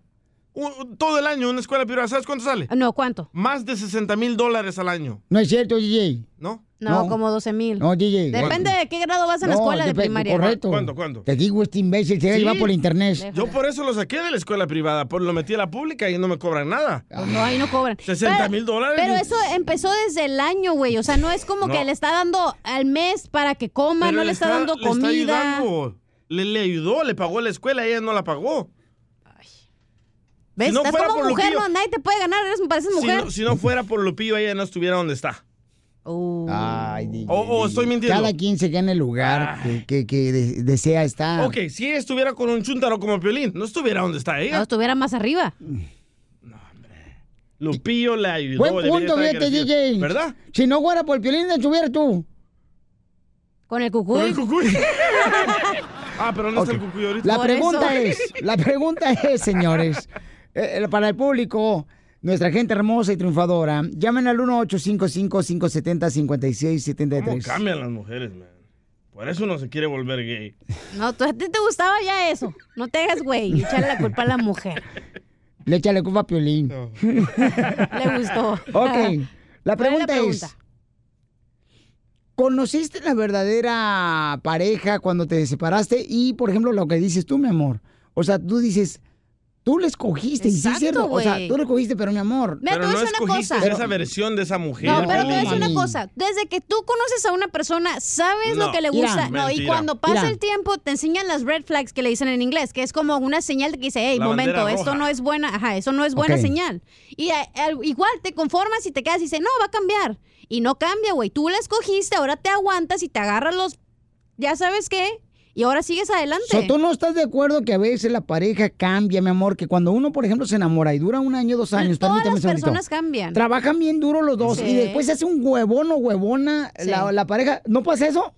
Un- todo el año una escuela privada. ¿Sabes cuánto sale? No, ¿cuánto? Más de 60 mil dólares al año. No es cierto, DJ. ¿No? No, No. como 12 mil. No, DJ. Depende de qué grado vas en la No, escuela de depende, primaria. Correcto. ¿Cuánto, cuánto? Te digo, este imbécil se Sí. va por internet. Yo por eso lo saqué de la escuela privada, por lo metí a la pública y no me cobran nada. Pues no, ahí no cobran. 60 Pero- mil dólares. Pero eso empezó desde el año, güey. O sea, no es como No. que le está dando al mes para que coma, Pero no le está, dando le está comida. ayudando. Le, le ayudó, le pagó la escuela, ella no la pagó. ¿Ves? Si no Estás fuera como por mujer, Lupillo- no, nadie te puede ganar, eres, pareces Si mujer. no, si no fuera por Lupillo, ella no estuviera donde está. Ay, DJ, O- o estoy mintiendo. Cada quien se gana el lugar que, que- que de- desea estar. Ok, si ella estuviera con un chúntaro como Piolín, no estuviera donde está ella. No, estuviera más arriba. Lupillo le ayudó. Buen punto, fíjate. DJ. ¿Verdad? Si no fuera por el piolín, ¿dónde estuvieras tú? Con el cucuy. Con el cucuy. ah, pero no Ok. está el cucuy ahorita. La pregunta eso. es, la pregunta es, señores, eh, para el público, nuestra gente hermosa y triunfadora, llamen al 1-855-570-5673. ¿Cómo cambian las mujeres, man? Por eso uno se quiere volver gay. No, tú, a ti te gustaba ya eso. No te hagas, güey. y Echarle la culpa a la mujer. Le échale culpa a Piolín. Le gustó. Ok, la ¿Cuál es la pregunta es, pregunta? ¿Conociste la verdadera pareja cuando te separaste? Y, por ejemplo, lo que dices tú, mi amor. O sea, tú dices, tú le escogiste, y sí es Exacto, cierto. O sea, güey. tú le escogiste, pero mi amor. Mira, pero te voy no a decir una escogiste cosa. esa versión de esa mujer. No, pero te voy a decir una cosa. Desde que tú conoces a una persona, sabes No, lo que le mira, gusta. no, y cuando pasa Mira. el tiempo, te enseñan las red flags que le dicen en inglés, que es como una señal de que dice, hey, La momento, esto no es buena, ajá, eso no es buena señal. Y eh, al- igual te conformas y te quedas y dices, no, va a cambiar. Y no cambia, güey. Tú la escogiste, ahora te aguantas y te agarras los, ya sabes qué, y ahora sigues adelante. So, ¿Tú no estás de acuerdo que a veces la pareja cambia, mi amor? Que cuando uno, por ejemplo, se enamora y dura un año, dos años, Todas las personas cambian. Trabajan bien duro los dos Sí. y después se hace un huevón o huevona Sí. la, la pareja. ¿No pasa eso?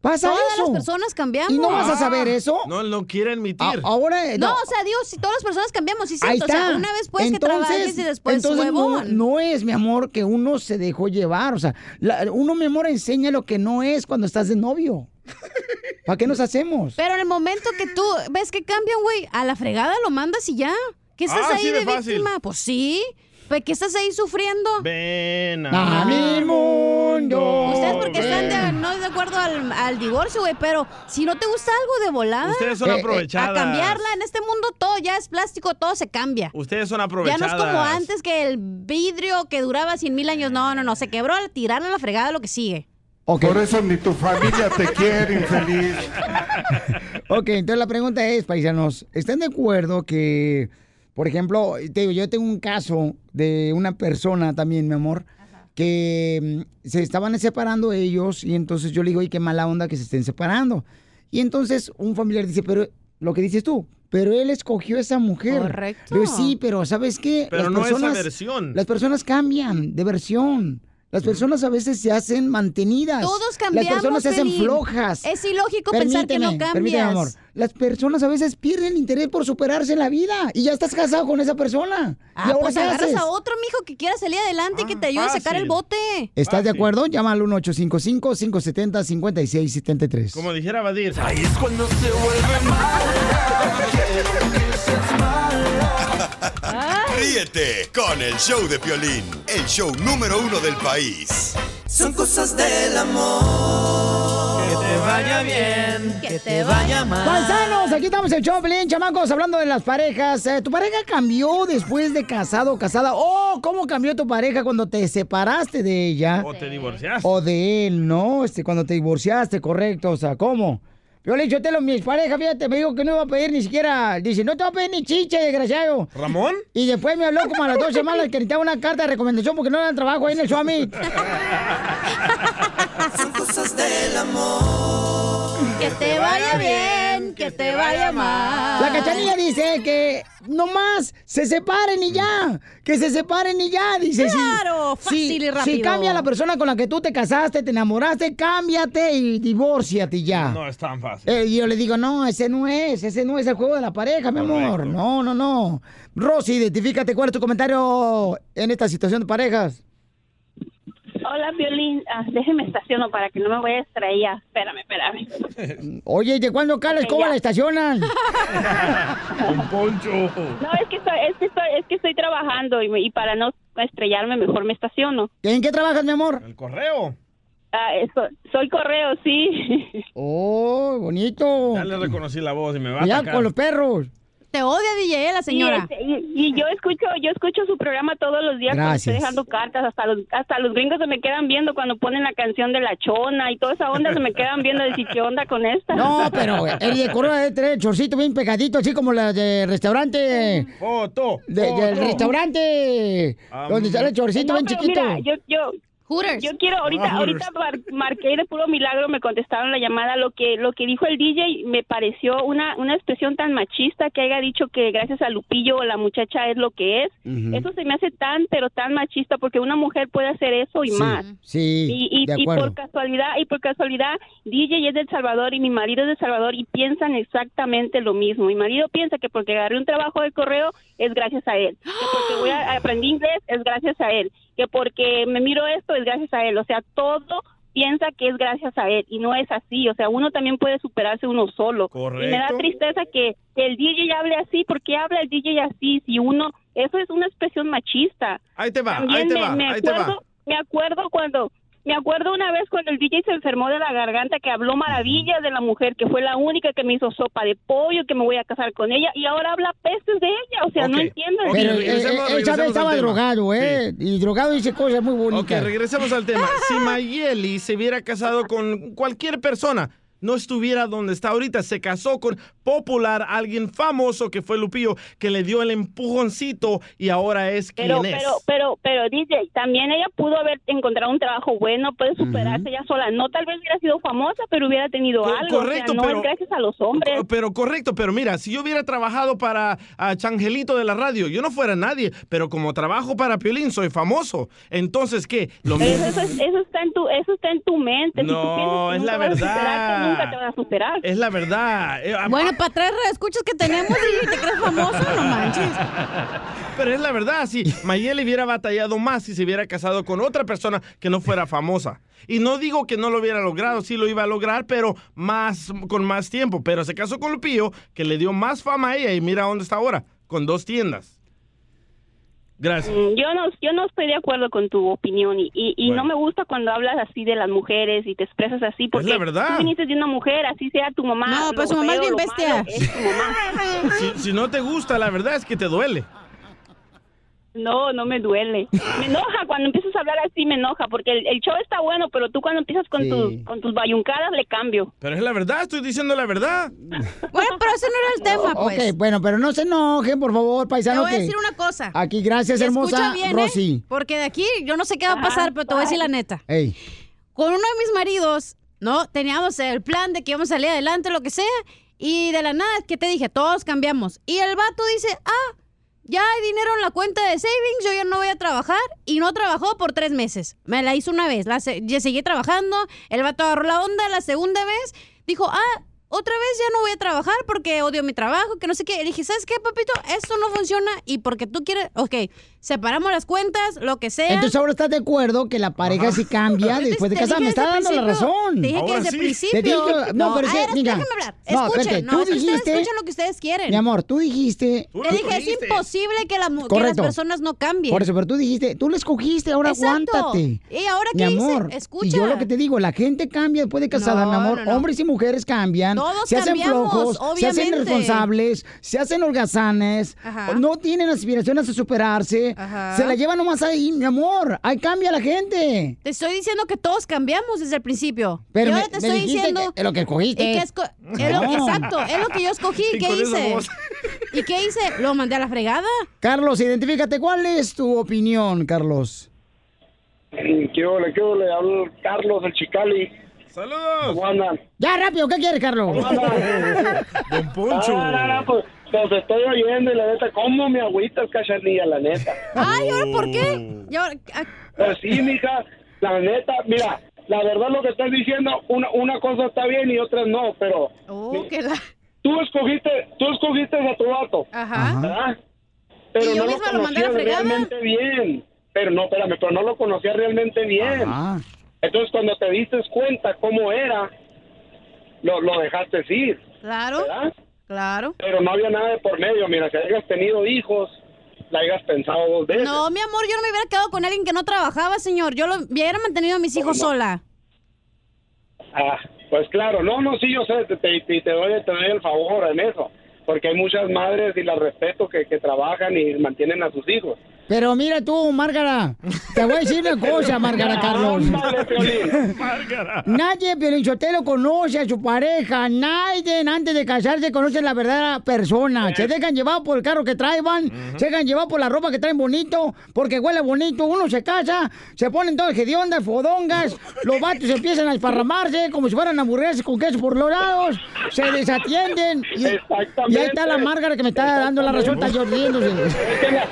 Pasa Todas eso. las personas cambiamos. ¿Y no vas a saber eso? No, no quiere admitir. A- ahora, No, no. o sea, digo, si todas las personas cambiamos, sí, es Ahí cierto. O está. sea, una vez puedes que Entonces- trabajes y después entonces no, huevón. no es, mi amor, que uno se dejó llevar. O sea, la- uno, mi amor, enseña lo que no es cuando estás de novio. ¿Para qué nos hacemos? Pero en el momento que tú ves que cambian, güey, a la fregada lo mandas y ya. ¿Qué estás Ah, ahí de, víctima? Pues sí. ¿Pues qué estás ahí sufriendo? Ven A mi mundo. Ustedes porque están de- ven. no de acuerdo al, al divorcio, güey, pero si no te gusta algo de volada, Ustedes son Eh, eh, aprovechadas. a cambiarla. En este mundo todo ya es plástico, todo se cambia. Ustedes son Ya aprovechadas. no es como antes que el vidrio que duraba cien mil años. No, no, no. Se quebró al tirarle a la fregada lo que sigue. Ok. Por eso ni tu familia te quiere, infeliz. Ok, entonces la pregunta es, paisanos, ¿están de acuerdo que, por ejemplo, te digo, yo tengo un caso de una persona también, mi amor, que mm, se estaban separando ellos y entonces yo le digo, oye, qué mala onda que se estén separando. Y entonces un familiar dice, pero lo que dices tú, pero él escogió a esa mujer. Correcto. Yo sí, pero ¿sabes qué? Pero no esa versión. Las personas cambian de versión. Las personas a veces se hacen mantenidas. Todos cambiamos, Las personas se hacen Pelín. flojas. Es ilógico pensar que no permíteme, cambias. amor. Las personas a veces pierden interés por superarse en la vida y ya estás casado con esa persona. Ah, ¿Y ahora pues agarras haces? a otro mijo que quiera salir adelante y que te ayude a sacar el bote. ¿Estás de acuerdo? Llama al 1855-570-5673. Como dijera Badir. Ahí es cuando se vuelve Ríete con el show de Piolín, el show número uno del país. Son cosas del amor. Que te vaya bien, que te vaya mal. Paisanos, aquí estamos en Choplin, chamacos, hablando de las parejas. Eh, ¿Tu pareja cambió después de casado o casada? ¿O cómo cambió tu pareja cuando te separaste de ella? O te divorciaste. O de él, ¿no? Este, cuando te divorciaste, correcto. O sea, ¿cómo? Yo le yo te lo, mi pareja, fíjate, me dijo que no iba a pedir ni siquiera. Dice, no te va a pedir ni chiche, desgraciado. ¿Ramón? Y después me habló como a las dos semanas que necesitaba una carta de recomendación porque no dan trabajo ahí en el Summit. Son cosas del amor. Que te vaya bien, que te vaya mal. La cachanilla dice que nomás se separen y ya. Que se separen y ya. Dice, si- Claro, si, fácil y Si rápido. cambia la persona con la que tú te casaste, te enamoraste, cámbiate y divórciate ya. No es tan fácil. Eh, y yo le digo, no, ese no es, ese no es el juego de la pareja, mi amor. No, no, no. Rosy, identifícate cuál es tu comentario en esta situación de parejas. Hola, Violín. Ah, déjeme estaciono para que no me vaya a estrellar. Espérame, espérame. Oye, ¿de cuándo Ok, escoba ya. la estacionan? Un poncho. No, es que estoy, es que estoy, es que estoy trabajando y, me- y para no estrellarme mejor me estaciono. ¿En qué trabajas, mi amor? El correo. Ah, eso- soy correo, sí. Oh, bonito. Ya le reconocí la voz y me va a Ya atacar. con los perros. Te odia, DJ, la señora. Y, este, y- y yo escucho, yo escucho su programa todos los días cuando estoy dejando cartas, hasta los, hasta los gringos se me quedan viendo cuando ponen la canción de la chona y toda esa onda se me quedan viendo decir qué onda con esta. No, pero el de Corona debe tener el chorcito bien pegadito, así como la de restaurante. Foto. De- del restaurante. donde sale el chorcito No, bien chiquito. Mira, yo, yo, yo quiero, ahorita, Ah, ahorita mar- marqué de puro milagro, me contestaron la llamada, lo que, lo que dijo el DJ me pareció una, una expresión tan machista que haya dicho que gracias a Lupillo la muchacha es lo que es. Eso se me hace tan, pero tan machista porque una mujer puede hacer eso y Sí, más. sí, Y, y- de y por casualidad, y por casualidad, DJ es del Salvador y mi marido es del Salvador y piensan exactamente lo mismo. Mi marido piensa que porque agarré un trabajo de correo es gracias a él, que porque voy a aprendí inglés es gracias a él, que porque me miro esto es gracias a él. O sea, todo piensa que es gracias a él y no es así. O sea, uno también puede superarse uno solo. Y me da Correcto. tristeza que, que el DJ hable así. ¿Por qué habla el DJ así? Si uno, eso es una expresión machista. Ahí te va, También ahí te me, va, me ahí te va. acuerdo, me acuerdo cuando me acuerdo una vez cuando el DJ se enfermó de la garganta que habló maravillas de la mujer, que fue la única que me hizo sopa de pollo, que me voy a casar con ella y ahora habla pestes de ella, o sea, no Ok. entiendo. Ok, Pero eh, regresemos- eh, regresemos estaba drogado, ¿eh? Y drogado dice cosas muy Ok, bonitas. regresemos al tema. Si Mayeli se hubiera casado con cualquier persona, no estuviera donde está ahorita. Se casó con popular, alguien famoso que fue Lupillo, que le dio el empujoncito y ahora es quien Pero, es. pero, pero, pero, DJ, también ella pudo haber encontrado un trabajo bueno, puede superarse ella sola. No tal vez hubiera sido famosa, pero hubiera tenido Co- algo. correcto, o sea, no pero- gracias a los hombres. Co- Pero correcto, pero mira, si yo hubiera trabajado para a Changelito de la radio, yo no fuera nadie, pero como trabajo para Piolín, soy famoso. Entonces, ¿qué? Lo Pero eso, es- eso está en tu, eso está en tu mente. Si tú No, piensas que es la verdad. Nunca te vas a superar. Es la verdad. Eh, Bueno, para tres escuchas que tenemos y te crees famoso, no manches. Pero es la verdad, si Mayeli hubiera batallado más si se hubiera casado con otra persona que no fuera famosa. Y no digo que no lo hubiera logrado, sí lo iba a lograr, pero más con más tiempo. Pero se casó con Lupillo, que le dio más fama a ella y mira dónde está ahora, con dos tiendas. Gracias. Mm, Yo no, yo no estoy de acuerdo con tu opinión y, y, y Bueno. no me gusta cuando hablas así de las mujeres y te expresas así porque la verdad. tú viniste de una mujer, así sea tu mamá. No, pues su mamá es bien bestia. malo, es tu mamá. Si, si no te gusta, la verdad es que te duele. No, no me duele. Me enoja cuando empiezas a hablar así, me enoja porque el, el show está bueno, pero tú cuando empiezas con, Sí. tus con tus bayuncadas le cambio. Pero es la verdad, estoy diciendo la verdad. Bueno, pero ese no era el tema, pues. Ok, bueno, pero no se enojen, por favor, Te paisano. voy a decir una cosa. Aquí, gracias, hermosa bien, ¿eh? Rosy. Porque de aquí yo no sé qué va a pasar, pero te voy a decir la neta. Ey. Con uno de mis maridos, ¿no? Teníamos el plan de que íbamos a salir adelante, lo que sea. Y de la nada, que te dije? Todos cambiamos. Y el vato dice, ah, ya hay dinero en la cuenta de savings, yo ya no voy a trabajar. Y no trabajó por tres meses. Me la hizo una vez, la se- ya seguí trabajando. El vato agarró la onda la segunda vez. Dijo, ah, otra vez ya no voy a trabajar porque odio mi trabajo, que no sé qué. Le dije, ¿sabes qué, papito? Esto no funciona y porque tú quieres, ok, separamos las cuentas, lo que sea. Entonces ahora estás de acuerdo que la pareja sí cambia después de te casar. Me está dando la razón. Te dije que desde el principio. Te dije, no, pero es que, a ver, mira, déjame hablar. no, Escuchen, espérate, no, tú es que ustedes dijiste- escuchan lo que ustedes quieren. Mi amor, tú dijiste. Te dije, es imposible que, la mu- que las personas no cambien. Por eso, pero tú dijiste, tú la escogiste, ahora Exacto. aguántate. ¿Y ahora Mi qué hice? amor, Escucha. y yo lo que te digo, la gente cambia después de casada, No, mi amor. no, no. Hombres y mujeres cambian. Todos se hacen cambiamos, flojos, se hacen obviamente. irresponsables, se hacen holgazanes, Ajá. no tienen aspiraciones a superarse, Ajá. se la llevan nomás ahí, mi amor. Ahí cambia la gente. Te estoy diciendo que todos cambiamos desde el principio. Pero y me- ahora te me estoy diciendo. que es lo que escogiste. y que esco- es lo- No. exacto, es lo que yo escogí. Y ¿Qué hice? ¿Y qué hice? Lo mandé a la fregada. Carlos, identifícate, ¿cuál es tu opinión, Carlos? ¿Qué ole, qué ole? Hablo Carlos, el Chicali. ¡Saludos! ¿Cómo andan? Ya, rápido, ¿qué quieres, Carlos? Don Poncho. Ah, no, no, pues, los estoy oyendo y la neta, ¿cómo me agüitas, cachanilla, la neta? Ay, ¿ahora por qué? Yo, ah, Pues sí, mija, la neta, mira, la verdad lo que estás diciendo, una, una cosa está bien y otra no, pero... oh, que la... Tú escogiste, tú escogiste a tu vato, Ajá. ¿verdad? Pero no lo conocías realmente bien. Pero no, espérame, pero no lo conocías realmente bien. Entonces cuando te diste cuenta cómo era, lo, lo dejaste ir. Claro, ¿verdad? claro. Pero no había nada de por medio. Mira, si hayas tenido hijos, la hayas pensado dos veces. No, mi amor, yo no me hubiera quedado con alguien que no trabajaba, señor. Yo lo hubiera mantenido a mis hijos no? sola. Ah, pues claro, no, no, sí, yo sé, te, te, te- te doy, te doy el favor en eso. Porque hay muchas madres, y las respeto, que, que trabajan y mantienen a sus hijos. Pero mira tú, Márgara, te voy a decir una cosa, Márgara Carlos. Nadie, Piolinchotelo, conoce a su pareja. Nadie, antes de casarse, conoce la verdadera persona. Se dejan llevar por el carro que traen, se dejan llevar por la ropa que traen bonito, porque huele bonito. Uno se casa, se ponen todas hediondas, fodongas. Los vatos empiezan a esparramarse como si fueran hamburguesas con queso por los lados. Se desatienden. Y, y ahí está la Márgara que me está dando la razón, está yo riéndose. Es que la,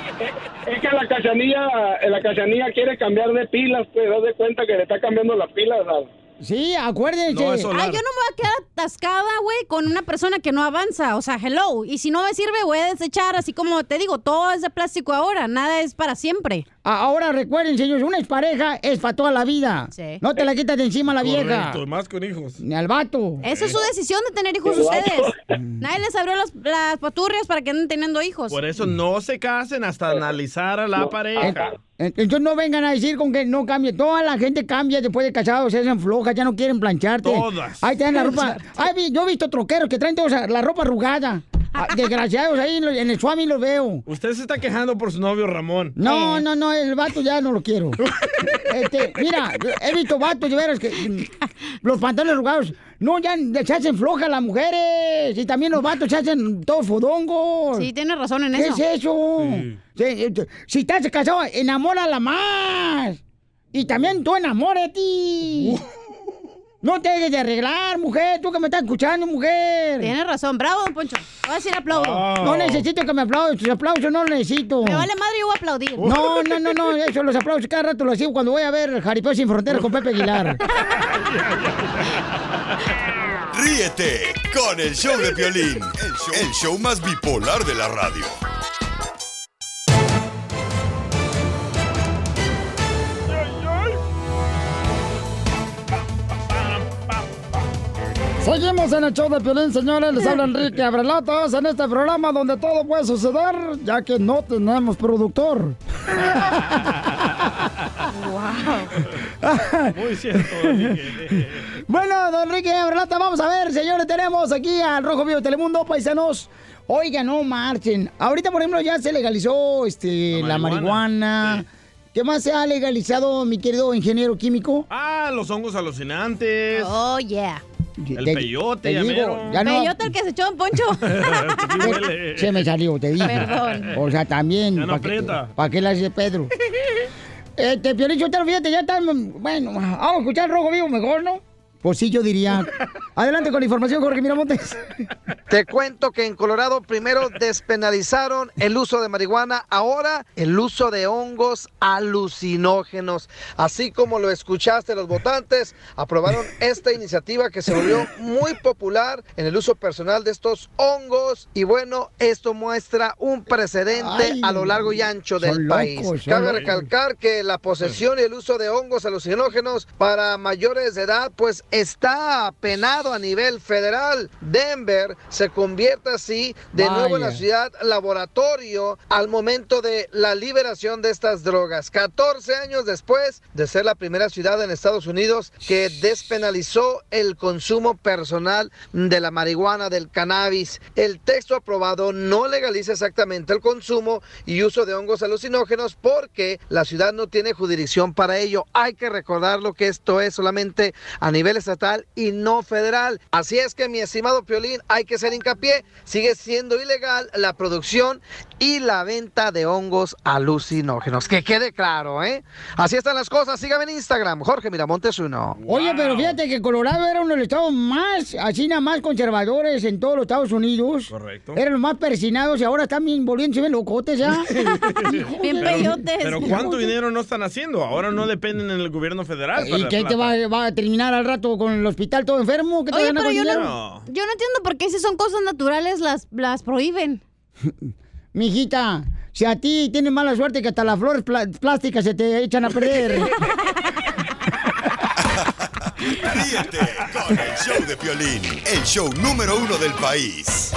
es la cachanilla, la cachanilla quiere cambiar de pilas, pues, das de cuenta que le está cambiando las pilas. a- Sí, acuérdense. Ay, yo no me voy a quedar atascada, güey, con una persona que no avanza. O sea, hello. Y si no me sirve, voy a desechar. Así como te digo, todo es de plástico ahora. Nada es para siempre. Ahora recuerden, señores, una expareja es para toda la vida. Sí. No te la quitas de encima a la vieja. Correcto, más con hijos. Ni al vato. Esa es su decisión de tener hijos ustedes. vato. Nadie les abrió las, las paturrias para que anden teniendo hijos. Por eso no se casen hasta analizar a la pareja. Entonces no vengan a decir con que no cambie. Toda la gente cambia después de casados, se hacen flojas, ya no quieren plancharte. Todas. Ahí tienen la ropa. Ay, yo he visto troqueros que traen toda la ropa arrugada. Ah, Desgraciados, ahí en el Swami los veo. Usted se está quejando por su novio Ramón. No, no, no, el vato ya no lo quiero. Este, mira, he visto vatos de veras que los pantalones arrugados. No, ya se hacen flojas las mujeres. Y también los vatos se hacen todos fodongos. Sí, tienes razón en ¿Qué eso. es eso? Sí, eh, Si estás casado, enamórala más. Y también tú enamórate. No te dejes de arreglar, mujer. Tú que me estás escuchando, mujer. Tienes razón. Bravo, don Poncho. Voy a decir aplaudo. No necesito que me aplaudes. Tus aplausos no los necesito. Me vale madre, yo voy a aplaudir. No, no, no, no. Eso, los aplausos cada rato los sigo cuando voy a ver Jaripeo sin fronteras con Pepe Aguilar. Ríete con el show de el show, el show más bipolar de la radio. Seguimos en el show de Piolín, señores. Les habla Enrique Abrelatas en este programa donde todo puede suceder, ya que no tenemos productor. Muy cierto. Bueno, don Enrique Abrelata, vamos a ver, señores, tenemos aquí al Rojo Vivo de Telemundo, paisanos. Oiga, no marchen. Ahorita, por ejemplo, ya se legalizó este, la marihuana. ¿Qué más se ha legalizado, mi querido ingeniero químico? Ah, los hongos alucinantes. Oh, yeah. El Te- peyote, te digo, ya no- Peyote el que se echó Don Poncho. Se me salió, te dije. Perdón. O sea, también. Ya no ¿Para qué, pa' qué la hace Pedro? Este, Piolín, yo te lo fíjate, ya están. Bueno, vamos a escuchar el rojo vivo mejor, ¿no? Pues sí, yo diría. Adelante con la información, Jorge Miramontes. Te cuento que en Colorado primero despenalizaron el uso de marihuana, ahora el uso de hongos alucinógenos. Así como lo escuchaste, los votantes aprobaron esta iniciativa que se volvió muy popular en el uso personal de estos hongos. Y bueno, esto muestra un precedente Ay, a lo largo y ancho del país. Cabe recalcar que la posesión y el uso de hongos alucinógenos para mayores de edad pues está penado a nivel federal. Denver se convierte así de nuevo en la ciudad laboratorio al momento de la liberación de estas drogas. 14 años después de ser la primera ciudad en Estados Unidos que despenalizó el consumo personal de la marihuana, del cannabis. El texto aprobado no legaliza exactamente el consumo y uso de hongos alucinógenos porque la ciudad no tiene jurisdicción para ello. Hay que recordarlo que esto es solamente a nivel estatal y no federal. Así es que mi estimado Piolín, hay que hacer hincapié, sigue siendo ilegal la producción y la venta de hongos alucinógenos. Que quede claro, ¿eh? Así están las cosas. Sígame en Instagram, Jorge Miramontes uno. Oye, pero fíjate que Colorado era uno de los estados más, así nada más conservadores en todos los Estados Unidos. Correcto. Eran los más persinados y ahora están bien volviéndose bien locotes ya. bien Pero, pero ¿cuánto dinero no están haciendo? Ahora no dependen en el gobierno federal. ¿Y qué te va, va a terminar al rato con el hospital todo enfermo? ¿Qué te Oye, van a pero yo no, yo no entiendo por qué si son cosas naturales las, las prohíben. Mijita, si a ti tienes mala suerte que hasta las flores plásticas se te echan a perder. Ríete con el show de Piolín, el show número uno del país.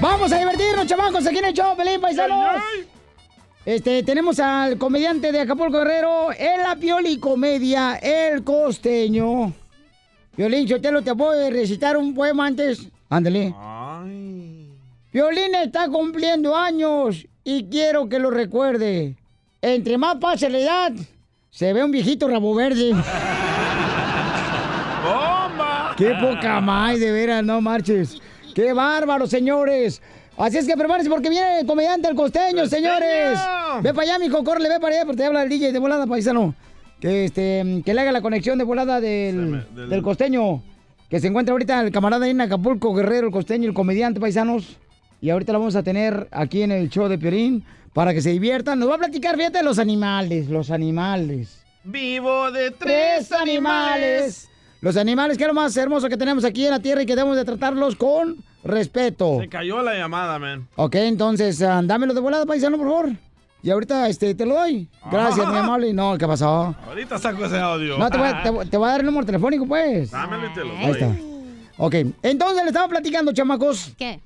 Vamos a divertirnos, chamacos, aquí en el show, Pelín Paisanos. Este, tenemos al comediante de Acapulco Guerrero, en la Pioli Comedia, el costeño. Violín, yo te lo te voy a recitar un poema antes. Ándale. Violín está cumpliendo años y quiero que lo recuerde. Entre más pase la edad, se ve un viejito rabo verde. ¡Bomba! ¡Qué poca más, de veras, no marches! ¡Qué bárbaro, señores! Así es que prepárense porque viene el comediante el costeño, señores. Ve para allá, mijo, córrele, ve para allá, porque te habla el DJ de volada, paisano. Que, este, que le haga la conexión de volada del, del costeño. Que se encuentra ahorita el camarada ahí en Acapulco, Guerrero, el costeño, el comediante, paisanos. Y ahorita lo vamos a tener aquí en el show de Pierín para que se diviertan. Nos va a platicar, fíjate, los animales, los animales. Vivo de Tres animales. Los animales, que es lo más hermoso que tenemos aquí en la tierra y que debemos de tratarlos con respeto. Se cayó la llamada, man. Ok, entonces, ah, dámelo de volada, paisano, por favor. Y ahorita este, te lo doy. Gracias, Ah. mi amable. No, ¿qué pasó? Ahorita saco ese audio. No, te voy, a, te, voy- te voy a dar el número telefónico, pues. Dámelo y te lo Ahí doy. está. Ok, entonces le estaba platicando, chamacos. ¿Qué?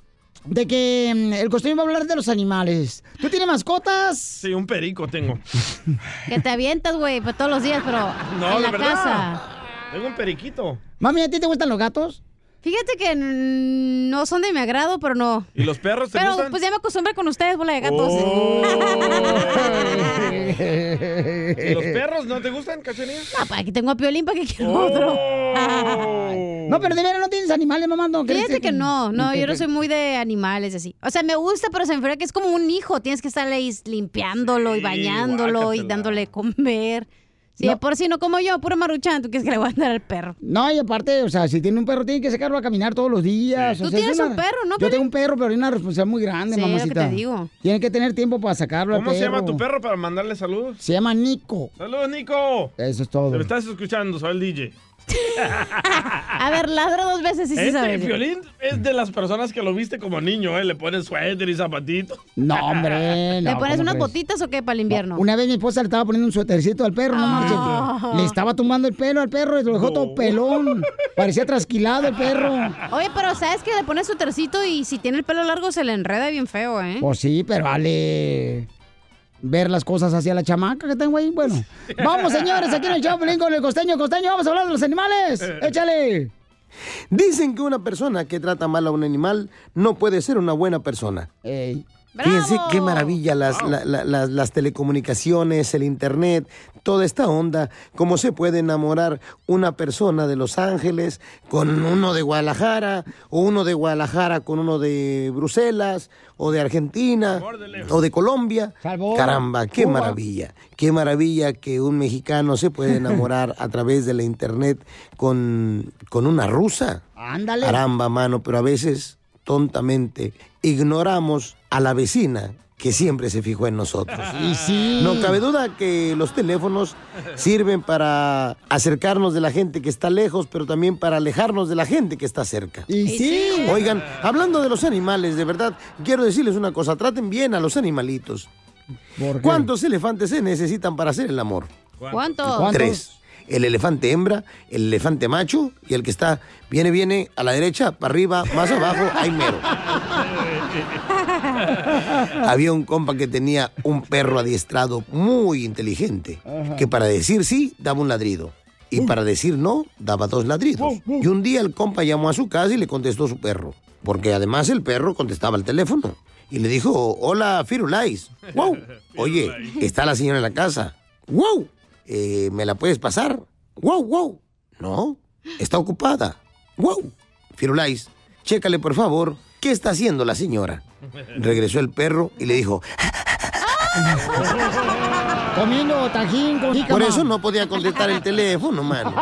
De que mm, el costeño va a hablar de los animales. ¿Tú tienes mascotas? Sí, un perico tengo. Que te avientas, güey, pues todos los días, pero No, en la verdad. casa. Tengo un periquito. Mami, ¿a ti te gustan los gatos? Fíjate que no son de mi agrado, pero no. ¿Y los perros te Pero gustan? pues ya me acostumbré con ustedes, bola de gatos. ¿Y los perros no te gustan, cachanilla? No, para que tengo a Piolín, para que quiero Oh. otro. No, pero de veras no tienes animales, mamá. No, ¿crees Fíjate que no, no, yo no soy muy de animales y así. O sea, me gusta, pero se me figura que es como un hijo. Tienes que estar ahí limpiándolo y bañándolo y dándole comer. Si No. de por si no como yo, puro maruchan, ¿tú quieres que le voy a dar al perro? No, y aparte, o sea, si tiene un perro, tiene que sacarlo a caminar todos los días. Sí. o Tú sea, tienes una- un perro, ¿no, Yo tengo un perro, pero hay una responsabilidad muy grande, Sí, es lo que mamacita. te digo. Tiene que tener tiempo para sacarlo al ¿Cómo se llama perro. tu perro para mandarle saludos? Se llama Nico. ¡Saludos, Nico! Eso es todo. Si me estás escuchando, soy el DJ. A ver, ladra dos veces y sí este sabes. violín es de las personas que lo viste como niño, ¿eh? Le pones suéter y zapatito. No, hombre. ¿Le no, pones ¿cómo unas crees? botitas o qué para el invierno? Una vez mi esposa le estaba poniendo un suétercito al perro, no marches. Ah. Le estaba tumbando el pelo al perro y lo dejó todo pelón. Parecía trasquilado el perro. Oye, pero ¿sabes que le pones su tercito y si tiene el pelo largo se le enreda bien feo, eh? Pues sí, pero vale ver las cosas hacia la chamaca que tengo ahí. Bueno, vamos, señores, aquí en el Chaplin con el costeño. Costeño, vamos a hablar de los animales. Échale. Dicen que una persona que trata mal a un animal no puede ser una buena persona. Fíjense qué maravilla las, la- la- las- las telecomunicaciones, el internet, toda esta onda, cómo se puede enamorar una persona de Los Ángeles con uno de Guadalajara, o uno de Guadalajara con uno de Bruselas, o de Argentina, o de Colombia. Caramba, qué Cuba. maravilla, qué maravilla que un mexicano se puede enamorar a través de la internet con, con una rusa. Ándale. Caramba, mano, pero a veces tontamente ignoramos a la vecina que siempre se fijó en nosotros. Y sí. No cabe duda que los teléfonos sirven para acercarnos de la gente que está lejos, pero también para alejarnos de la gente que está cerca. Y sí. Oigan, hablando de los animales, de verdad, quiero decirles una cosa, traten bien a los animalitos. ¿Cuántos elefantes se necesitan para hacer el amor? ¿Cuántos? Tres. El elefante hembra, el elefante macho y el que está, viene, viene, a la derecha, para arriba, más abajo, ahí mero. Había un compa que tenía un perro adiestrado muy inteligente, que para decir sí daba un ladrido. Y para decir no, daba dos ladridos. Y un día el compa llamó a su casa y le contestó su perro. Porque además el perro contestaba el teléfono. Y le dijo, hola, Firulais. Wow. Oye, está la señora en la casa. Wow. Eh, ¿Me la puedes pasar? Wow, wow. No, está ocupada. Wow. Firulais, chécale por favor, ¿qué está haciendo la señora? Regresó el perro y le dijo, Comiendo tajín con jícama. por eso no podía contestar el teléfono, mano.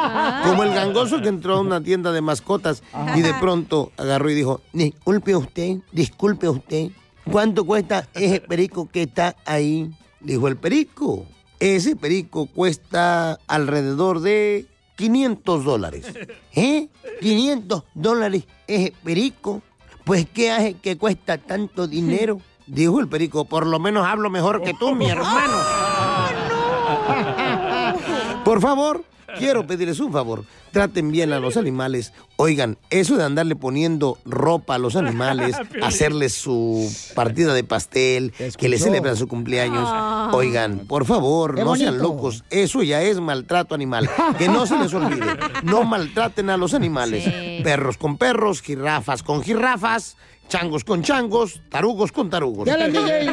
Como el gangoso que entró a una tienda de mascotas y de pronto agarró y dijo, disculpe usted, disculpe usted, ¿cuánto cuesta ese perico que está ahí? Dijo el perico, ese perico cuesta alrededor de 500 dólares. ¿Eh? 500 dólares ese perico. Pues, ¿qué hace que cuesta tanto dinero? Dijo el perico, por lo menos hablo mejor que tú, mi hermano. Por favor, quiero pedirles un favor. Traten bien a los animales. Oigan, eso de andarle poniendo ropa a los animales, hacerles su partida de pastel, que les celebran su cumpleaños. Ah. Oigan, por favor, no sean locos. Eso ya es maltrato animal. Que no se les olvide. No maltraten a los animales. Sí. Perros con perros, jirafas con jirafas. Changos con changos, tarugos con tarugos. Le.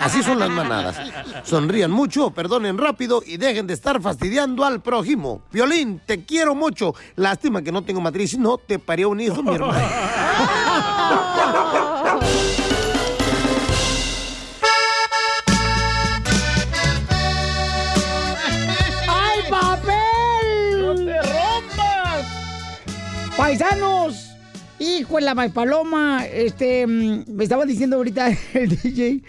Así son las manadas. Sonrían mucho, perdonen rápido y dejen de estar fastidiando al prójimo. Violín, te quiero mucho. Lástima que no tengo matriz, no te parió un hijo, mi hermano. ¡Ay, papel! ¡No te rompas! Paisanos, hijo de la maipaloma, este, mm, me estaba diciendo ahorita el DJ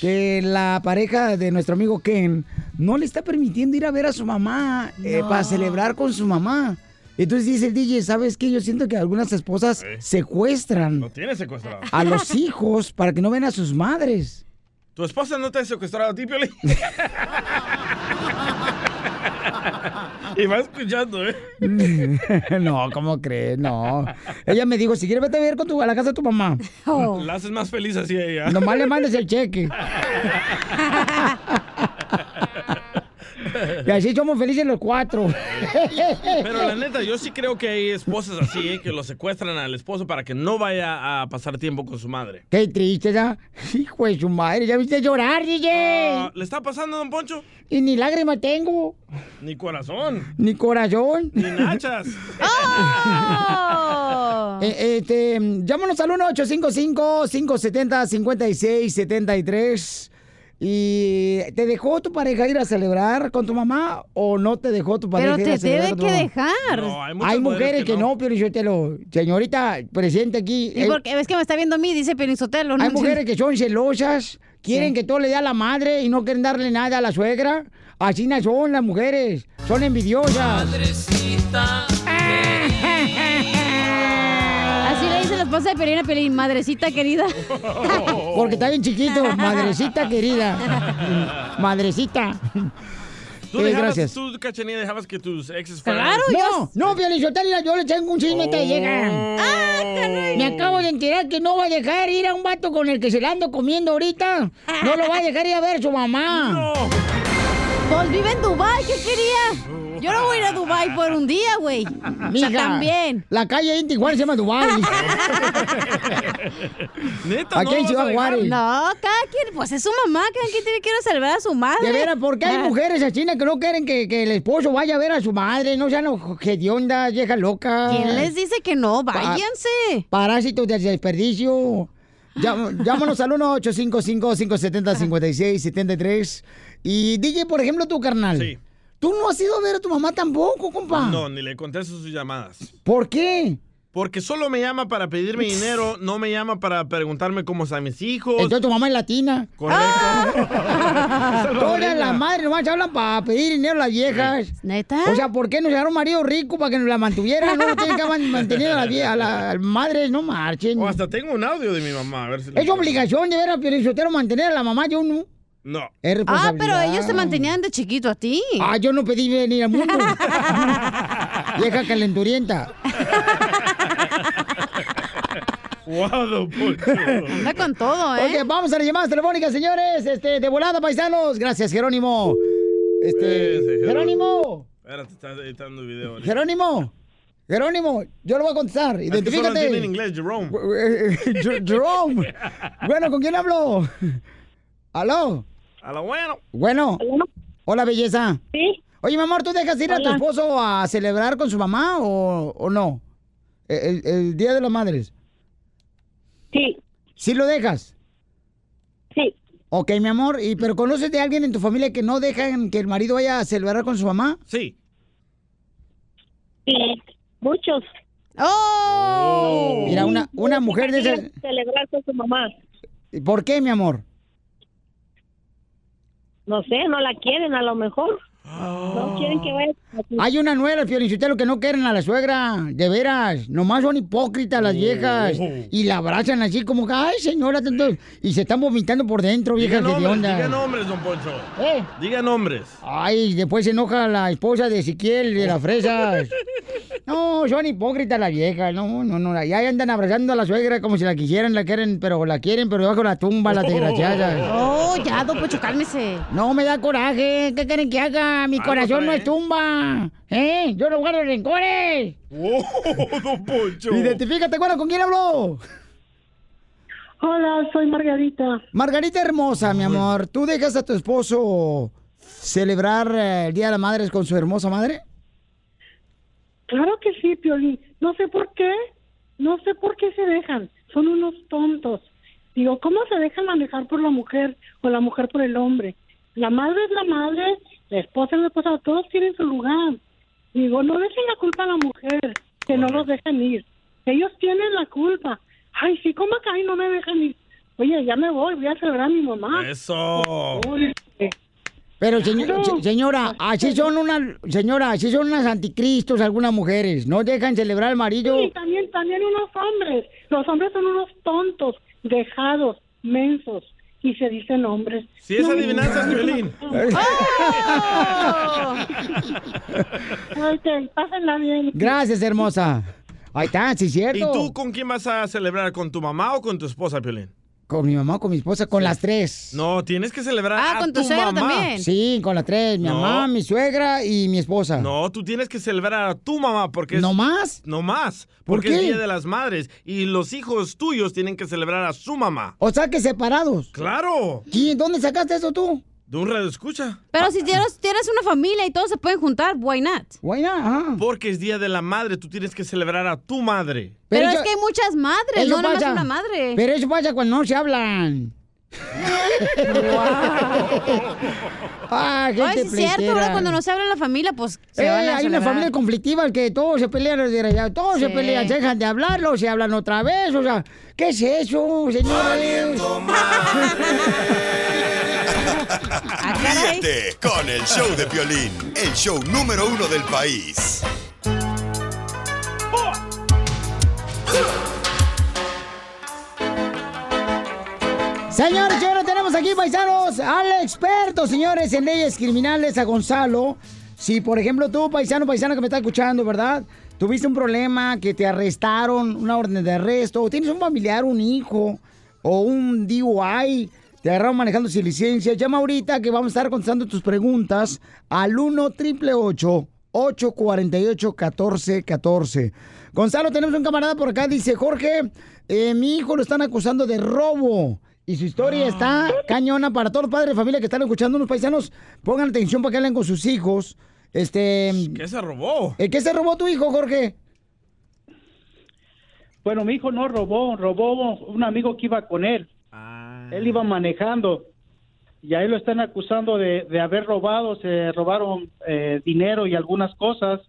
que la pareja de nuestro amigo Ken no le está permitiendo ir a ver a su mamá eh, No. para celebrar con su mamá. Entonces dice el DJ, ¿sabes qué? Yo siento que algunas esposas secuestran Lo tienes secuestrado. a los hijos para que no ven a sus madres. ¿Tu esposa no te ha secuestrado a ti, Piolín? y va escuchando, ¿eh? no, ¿cómo crees? No. Ella me dijo, si quieres vete a ver con tu, a la casa de tu mamá. La haces más feliz así a ella. Nomás le mandes el cheque. Y así somos felices los cuatro. Pero la neta, yo sí creo que hay esposas así, ¿eh? que lo secuestran al esposo para que no vaya a pasar tiempo con su madre. Qué triste, ¿ya? Hijo de su madre, ¿ya viste llorar, DJ? Ah, ¿Le está pasando, don Poncho? Y ni lágrima tengo, Ni corazón. ni corazón. Ni nachas. Eh, este, llámanos al 1-855-570-5673. ¿Y te dejó tu pareja ir a celebrar con tu mamá o no te dejó tu pareja Pero ir a te celebrar debe con tu que mamá? dejar. No, hay Hay, mujeres que, no, pero yo te lo... Señorita, presente aquí. ¿Y eh, por qué? ¿Ves que me está viendo a mí? Dice Pelizotelo. Hay mujeres que son celosas, quieren Sí. que todo le dé a la madre y no quieren darle nada a la suegra. Así no son las mujeres, son envidiosas. Dice la esposa de Pelín a Pelín, madrecita querida. Porque está bien chiquito, madrecita querida. Madrecita. ¿Tú, Eh, dejabas, gracias. tú, Cachanilla, dejabas que tus exes fueran... Claro, no, no, Piolichotelo, yo le tengo un chisme te llega. Me acabo de enterar que no va a dejar ir a un vato con el que se la ando comiendo ahorita. No lo va a dejar ir a ver su mamá. Pues vive en Dubai, ¿qué quería? Yo no voy a ir a Dubai por un día, güey. O sea, Mija, también. La calle ahí en Tijuana se llama Dubai. Neta, Aquí en Ciudad Juárez. No, cada quien, pues es su mamá, cada quien tiene que ir a salvar a su madre. De veras, ¿por qué hay Ah. mujeres así que no quieren que, que el esposo vaya a ver a su madre? No sean hediondas, viejas locas. ¿Quién les dice que no? Váyanse. Parásitos de desperdicio. Llá- Llámanos al 1-855-570-5673. Y DJ, por ejemplo, tu carnal. Sí. Tú no has ido a ver a tu mamá tampoco, compa. No, ni le contesto sus llamadas. ¿Por qué? Porque solo me llama para pedirme dinero, no me llama para preguntarme cómo están mis hijos. Entonces tu mamá es latina. Correcto. Todas las madres nomás hablan para pedir dinero a las viejas. ¿Neta? O sea, ¿por qué no se un marido rico para que nos la mantuvieran? No, tienen que man- mantener a las a las madres, no marchen. O hasta tengo un audio de mi mamá, a ver si Es obligación de ver a Piorichotero mantener a la mamá, yo no. No. Es Ah, pero ellos te mantenían de chiquito a ti. Ah, yo no pedí venir al mundo. Vieja calenturienta. Wow. Anda con todo, ¿eh? Ok, vamos a las llamadas telefónicas, señores. Este, de volada, paisanos. Gracias, Jerónimo. Este, Ese, Jerónimo. Espérate, está editando el video. ahorita. Jerónimo. Jerónimo, yo lo voy a contestar. Es que solo Identifícate. entiende en inglés, Jerome. Jer- Jerome. Bueno, ¿con quién hablo? ¿Aló? A lo bueno. Bueno. Hola, belleza. Sí. Oye, mi amor, ¿tú dejas ir a tu esposo a celebrar con su mamá o, o no? El, el Día de las Madres. Sí. ¿Sí lo dejas? Sí. Ok, mi amor, y pero ¿conoces de alguien en tu familia que no dejan que el marido vaya a celebrar con su mamá? Sí. Sí, muchos. ¡Oh! Mira, una, una mujer de esas... Celebrar con su mamá. ¿Por qué, mi amor? No sé, no la quieren a lo mejor. No quieren que vaya. Hay una nuera, Fiorichotelo, que no quieren a la suegra, de veras. Nomás son hipócritas las viejas. Y la abrazan así como que, ay, señora, tanto... y se están vomitando por dentro, Diga viejas de nombres, onda. diga nombres, don Poncho. ¿Eh? Diga nombres. Ay, después se enoja la esposa de Ezequiel de las fresas. No, son hipócritas las viejas. No, no, no. Ya andan abrazando a la suegra como si la quisieran, la quieren, pero la quieren, pero debajo de la tumba, las desgraciadas. Oh, ya, don Pocho, cálmese. No me da coraje. ¿Qué quieren que haga? Mi corazón no es tumba. ¿Eh? Yo no guardo rencores. ¡Oh, don Poncho! Identifícate, bueno, ¿con quién habló? Hola, soy Margarita. Margarita hermosa, mi amor. ¿Tú dejas a tu esposo celebrar eh, el Día de las Madres con su hermosa madre? Claro que sí, Piolín. No sé por qué. No sé por qué se dejan. Son unos tontos. Digo, ¿cómo se dejan manejar por la mujer o la mujer por el hombre? La madre es la madre, la esposa es la esposa, todos tienen su lugar. Digo, no dejen la culpa a la mujer, que no los dejen ir. Ellos tienen la culpa. Ay, sí, ¿cómo que ahí no me dejan ir? Oye, ya me voy, voy a celebrar a mi mamá. Eso. Pero señor- se- señora, así son unas, señora, así son unas anticristos algunas mujeres. No dejan celebrar al marido. Sí, también, también unos hombres. Los hombres son unos tontos, dejados, mensos. Y se dicen hombres. Si es No, adivinanza, violín. Ok, pásenla bien. Gracias, hermosa. Ahí está, sí, cierto. ¿Y tú con quién vas a celebrar? ¿Con tu mamá o con tu esposa, Piolín? Con mi mamá, con mi esposa, con las tres. No, tienes que celebrar Ah, a con tu tu suegra mamá. también. Sí, con las tres. Mi No. mamá, mi suegra y mi esposa. No, tú tienes que celebrar a tu mamá porque es... ¿No más? No más. ¿Por Porque qué? es Día de las Madres y los hijos tuyos tienen que celebrar a su mamá. O sea que separados. ¡Claro! ¿Y dónde sacaste eso tú? De un radio escucha. Pero si tienes, tienes una familia y todos se pueden juntar, why not? Why not? Ajá. Porque es Día de la Madre, tú tienes que celebrar a tu madre. Pero, eso- es que hay muchas madres, no nada más una madre. Pero eso pasa cuando no se hablan. ah, gente Ay, sí es cierto. ¿verdad? Cuando no se habla en la familia, pues se Eh, van a hay una familia conflictiva que todos se pelean, todos se pelean, se dejan de hablarlo, se hablan otra vez, o sea, ¿qué es eso, señores? Ríete con el show de Piolín, el show número uno del país. Señores, ahora tenemos aquí, paisanos, al experto, señores, en leyes criminales, a Gonzalo. Si, por ejemplo, tú, paisano, paisano que me está escuchando, ¿verdad? Tuviste un problema, que te arrestaron, una orden de arresto, o tienes un familiar, un hijo, o un DUI, te agarraron manejando sin licencia, llama ahorita que vamos a estar contestando tus preguntas al 1 888 848 1414 Gonzalo, tenemos un camarada por acá, dice, Jorge, eh, mi hijo lo están acusando de robo. Y su historia está cañona para todos los padres de familia que están escuchando, unos paisanos, pongan atención para que hablen con sus hijos. Este... ¿Qué se robó? ¿eh, ¿Qué se robó tu hijo, Jorge? Bueno, mi hijo no robó, robó un amigo que iba con él. Él iba manejando y a él lo están acusando de, de haber robado, se robaron eh, dinero y algunas cosas.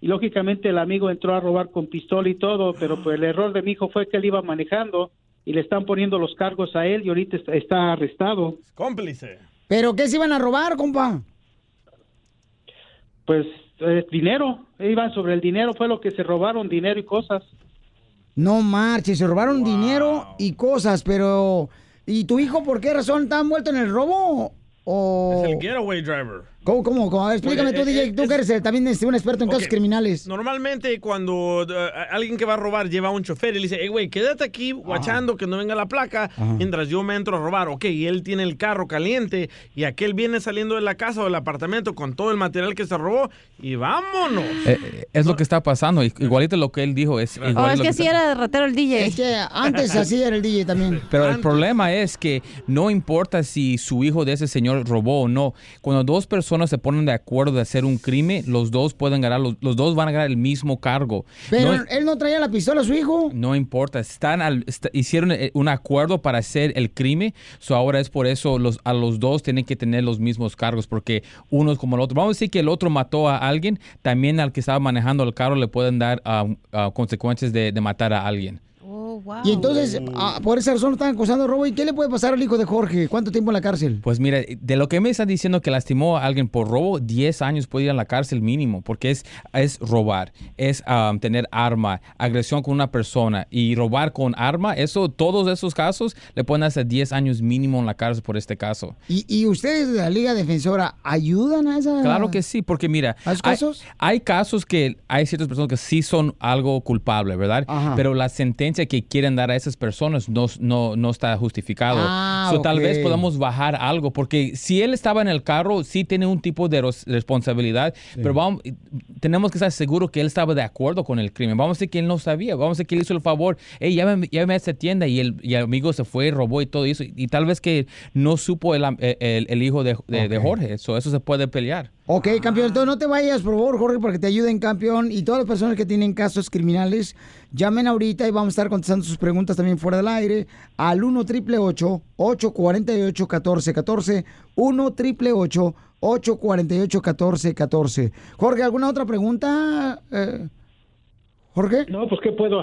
Y lógicamente el amigo entró a robar con pistola y todo, pero pues el error de mi hijo fue que él iba manejando y le están poniendo los cargos a él y ahorita está, está arrestado. Cómplice. ¿Pero qué se iban a robar, compa? Pues eh, dinero, iban sobre el dinero, fue lo que se robaron, dinero y cosas. No marches, se robaron dinero y cosas, pero... ¿Y tu hijo por qué razón está envuelto en el robo? ¿O... Es el getaway driver. ¿Cómo, cómo, cómo? Ver, explícame Porque, tú, eh, DJ, eh, tú que eres también un experto en casos Ok. criminales. Normalmente cuando eh, alguien que va a robar lleva a un chofer y le dice, hey, güey, quédate aquí guachando que no venga la placa mientras yo me entro a robar. Ok, y él tiene el carro caliente y aquel viene saliendo de la casa o del apartamento con todo el material que se robó y vámonos. Eh, es lo que está pasando. Igualito lo que él dijo es igual Oh, es que está- sí era de ratero el DJ. Es que antes así era el DJ también. Pero el problema es que no importa si su hijo de ese señor robó o no. Cuando dos personas personas se ponen de acuerdo de hacer un crimen, los dos pueden ganar, los, los dos van a ganar el mismo cargo. Pero No- él no traía la pistola a su hijo. no importa, están al- hicieron eh, un acuerdo para hacer el crimen, so ahora es por eso los, a los dos tienen que tener los mismos cargos, porque uno es como el otro. Vamos a decir que el otro mató a alguien, también al que estaba manejando el carro le pueden dar ah, ah, consecuencias de, de matar a alguien. Y entonces, ah, por esa razón lo están acusando de robo. ¿Y qué le puede pasar al hijo de Jorge? ¿Cuánto tiempo en la cárcel? Pues mira, de lo que me están diciendo que lastimó a alguien por robo, 10 años puede ir a la cárcel mínimo, porque es, es robar, es um, tener arma, agresión con una persona y robar con arma, eso, todos esos casos le pueden hacer 10 años mínimo en la cárcel por este caso. ¿Y, y ustedes de la Liga Defensora ayudan a esa? Claro que sí, porque mira, ¿Hay hay, casos? hay casos que hay ciertas personas que sí son algo culpable, ¿verdad? Ajá. Pero la sentencia que quieren dar a esas personas no, no, no está justificado. Ah, So, Tal vez podamos bajar algo, porque si él estaba en el carro, sí tiene un tipo de responsabilidad, pero vamos, tenemos que estar seguros que él estaba de acuerdo con el crimen. Vamos a decir que él no sabía, vamos a decir que él hizo el favor, hey, llámame, llámame a esta tienda y el, y el amigo se fue, robó y todo eso, y tal vez que no supo el, am- el- el hijo de, de- de Jorge, eso eso se puede pelear. Ok, campeón, entonces no te vayas, por favor, Jorge, porque te ayuden, campeón. Y todas las personas que tienen casos criminales, llamen ahorita y vamos a estar contestando sus preguntas también fuera del aire al 1 888 848 1414 1 888 848 1414 Jorge, ¿alguna otra pregunta? eh, Jorge. No, pues ¿qué puedo,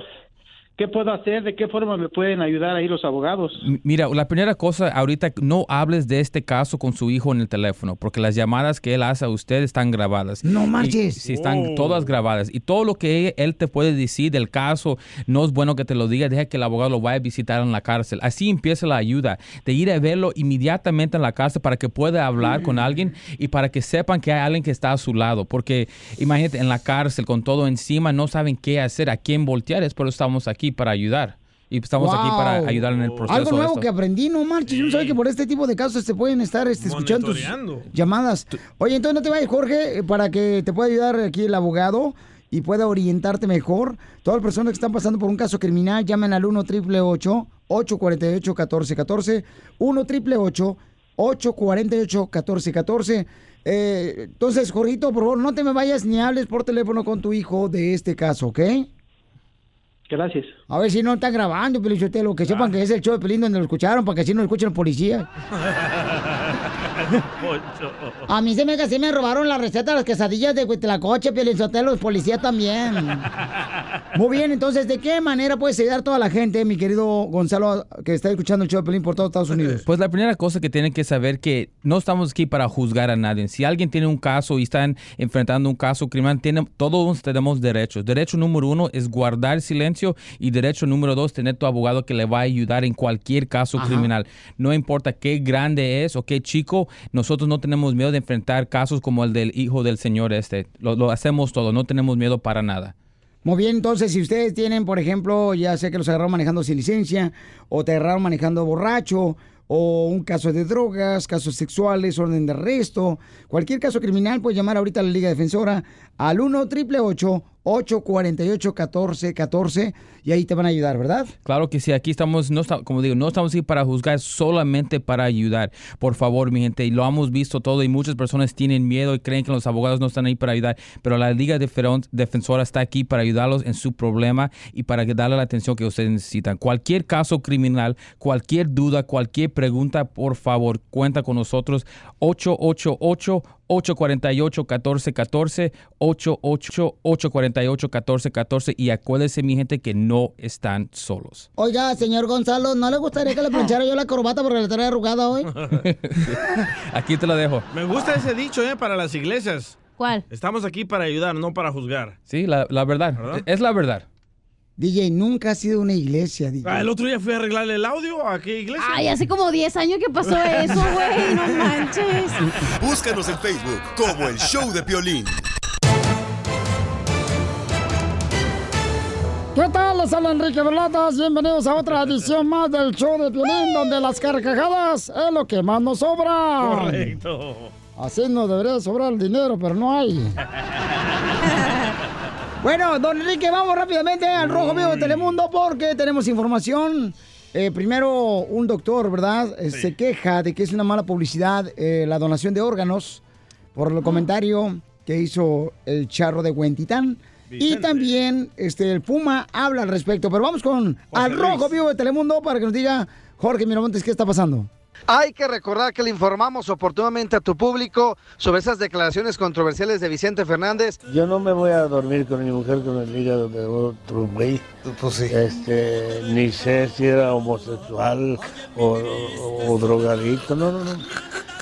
qué puedo hacer? ¿De qué forma me pueden ayudar ahí los abogados? Mira, la primera cosa, ahorita no hables de este caso con su hijo en el teléfono, porque las llamadas que él hace a usted están grabadas. No marches. Sí, están Oh. todas grabadas. Y todo lo que él te puede decir del caso, no es bueno que te lo diga, deja que el abogado lo vaya a visitar en la cárcel. Así empieza la ayuda, de ir a verlo inmediatamente en la cárcel para que pueda hablar con alguien y para que sepan que hay alguien que está a su lado. Porque imagínate, en la cárcel con todo encima, no saben qué hacer, a quién voltear, es por eso estamos aquí para ayudar. Y estamos aquí para ayudar en el proceso. Algo de nuevo esto. que aprendí, no marches. Yo no sabía que por este tipo de casos se pueden estar este, escuchando tus llamadas. Oye, entonces no te vayas, Jorge, eh, para que te pueda ayudar aquí el abogado y pueda orientarte mejor. Todas las personas que están pasando por un caso criminal, llamen al 1 888 848 1414 1 888 848 1414 eh, entonces, Jorgito, por favor, no te me vayas ni hables por teléfono con tu hijo de este caso, ¿ok? Gracias. A ver si no están grabando, Pelichotelo, que sepan que es el show de Pelín donde lo escucharon, para que así no lo escuchen los policías. A mí se me que sí me robaron la receta de las quesadillas de Huitlacoche, Pelichotelo, los policías también. Muy bien, entonces, ¿de qué manera puedes ayudar a toda la gente, mi querido Gonzalo, que está escuchando el show de Pelín por todos Estados Unidos? Pues la primera cosa que tienen que saber que no estamos aquí para juzgar a nadie. Si alguien tiene un caso y están enfrentando un caso criminal, tiene, todos tenemos derechos. Derecho número uno es guardar silencio y derecho número dos, tener tu abogado que le va a ayudar en cualquier caso Ajá. criminal. No importa qué grande es o qué chico, nosotros no tenemos miedo de enfrentar casos como el del hijo del señor este. Lo, lo hacemos todo, no tenemos miedo para nada. Muy bien, entonces, si ustedes tienen, por ejemplo, ya sé que los agarraron manejando sin licencia, o te agarraron manejando borracho, o un caso de drogas, casos sexuales, orden de arresto, cualquier caso criminal, puedes llamar ahorita a la Liga Defensora al 1 888 848 1414 y ahí te van a ayudar, ¿verdad? Claro que sí, aquí estamos, no como digo, no estamos aquí para juzgar, solamente para ayudar. Por favor, mi gente, y lo hemos visto todo y muchas personas tienen miedo y creen que los abogados no están ahí para ayudar, pero la Liga Defen- Defensora está aquí para ayudarlos en su problema y para darle la atención que ustedes necesitan. Cualquier caso criminal, cualquier duda, cualquier pregunta, por favor, cuenta con nosotros. 888 848-1414, 888-848-1414 y acuérdense mi gente que no están solos. Oiga, señor Gonzalo, ¿no le gustaría que le planchara yo la corbata porque la trae arrugada hoy? Aquí te lo dejo. Me gusta ese dicho, ¿eh? Para las iglesias. ¿Cuál? Estamos aquí para ayudar, no para juzgar. Sí, la, la verdad. Es la verdad. DJ, nunca ha sido una iglesia, DJ. Ah, el otro día fui a arreglarle el audio a qué iglesia. Ay, hace como 10 años que pasó eso, güey. No manches. Búscanos en Facebook como el Show de Piolín. ¿Qué tal? Les habla Enrique Berlatas. Bienvenidos a otra edición más del show de Piolín, donde las carcajadas es lo que más nos sobra. Correcto. Así no debería sobrar el dinero, pero no hay. Bueno, don Enrique, vamos rápidamente al Rojo Vivo de Telemundo porque tenemos información. Eh, primero, un doctor, ¿verdad? Eh, Se queja de que es una mala publicidad eh, la donación de órganos por el comentario que hizo el charro de Huentitán. Y también este, el Puma habla al respecto. Pero vamos con al rojo vivo de Telemundo para que nos diga Jorge Miramontes qué está pasando. Hay que recordar que le informamos oportunamente a tu público sobre esas declaraciones controversiales de Vicente Fernández. Yo no me voy a dormir con mi mujer con el hígado de otro güey. Este, ni sé si era homosexual o, o- o drogadicto, no, no, no.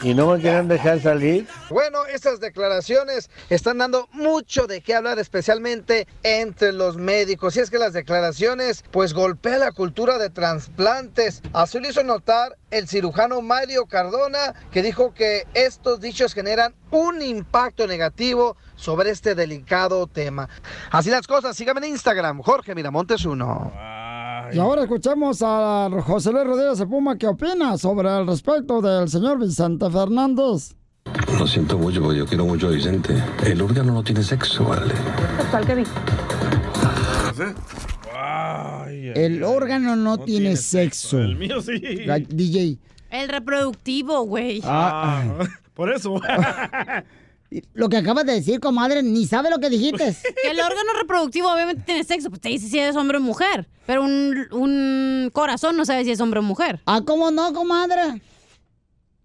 Y no me querían dejar salir. Bueno, estas declaraciones están dando mucho de qué hablar, especialmente entre los médicos. Y es que las declaraciones, pues, golpean la cultura de trasplantes. Así lo hizo notar el cirujano Mario Cardona, que dijo que estos dichos generan un impacto negativo sobre este delicado tema. Así las cosas, síganme en Instagram, Jorge Miramontes 1. Y ahora escuchemos a José Luis Rodríguez de Puma qué opina sobre el respecto del señor Vicente Fernández. Lo siento mucho, porque yo quiero mucho a Vicente. El órgano no tiene sexo, ¿vale? ¿Cuál que vi? El órgano no, tiene, sexo. El mío sí. DJ. El reproductivo, güey. Ah, por eso. Lo que acabas de decir, comadre, ni sabe lo que dijiste. Que el órgano reproductivo obviamente tiene sexo, pues te dice si es hombre o mujer. Pero un, un corazón no sabe si es hombre o mujer. Ah, ¿cómo no, comadre?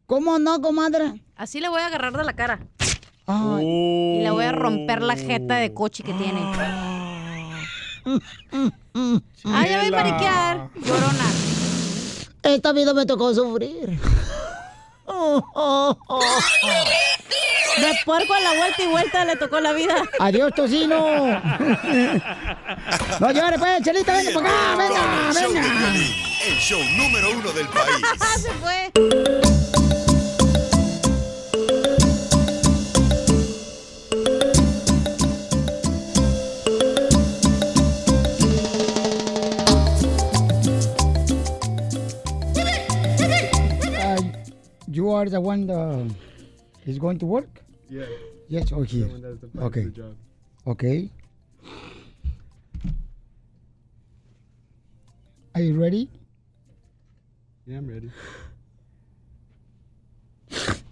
¿Cómo no, comadre? Así le voy a agarrar de la cara. Ay. Y le voy a romper la jeta de coche que tiene. Ah, ya voy a mariquear. Llorona. Esta vida me tocó sufrir. De puerco a la vuelta y vuelta le tocó la vida. Adiós, tocino. No llores, pues, Chelita, venga para acá, venga, venga. El show número uno del país. Se fue. You are the one that is going to work? Yeah. Yes, or here. Okay. Okay. Are you ready? Yeah, I'm ready.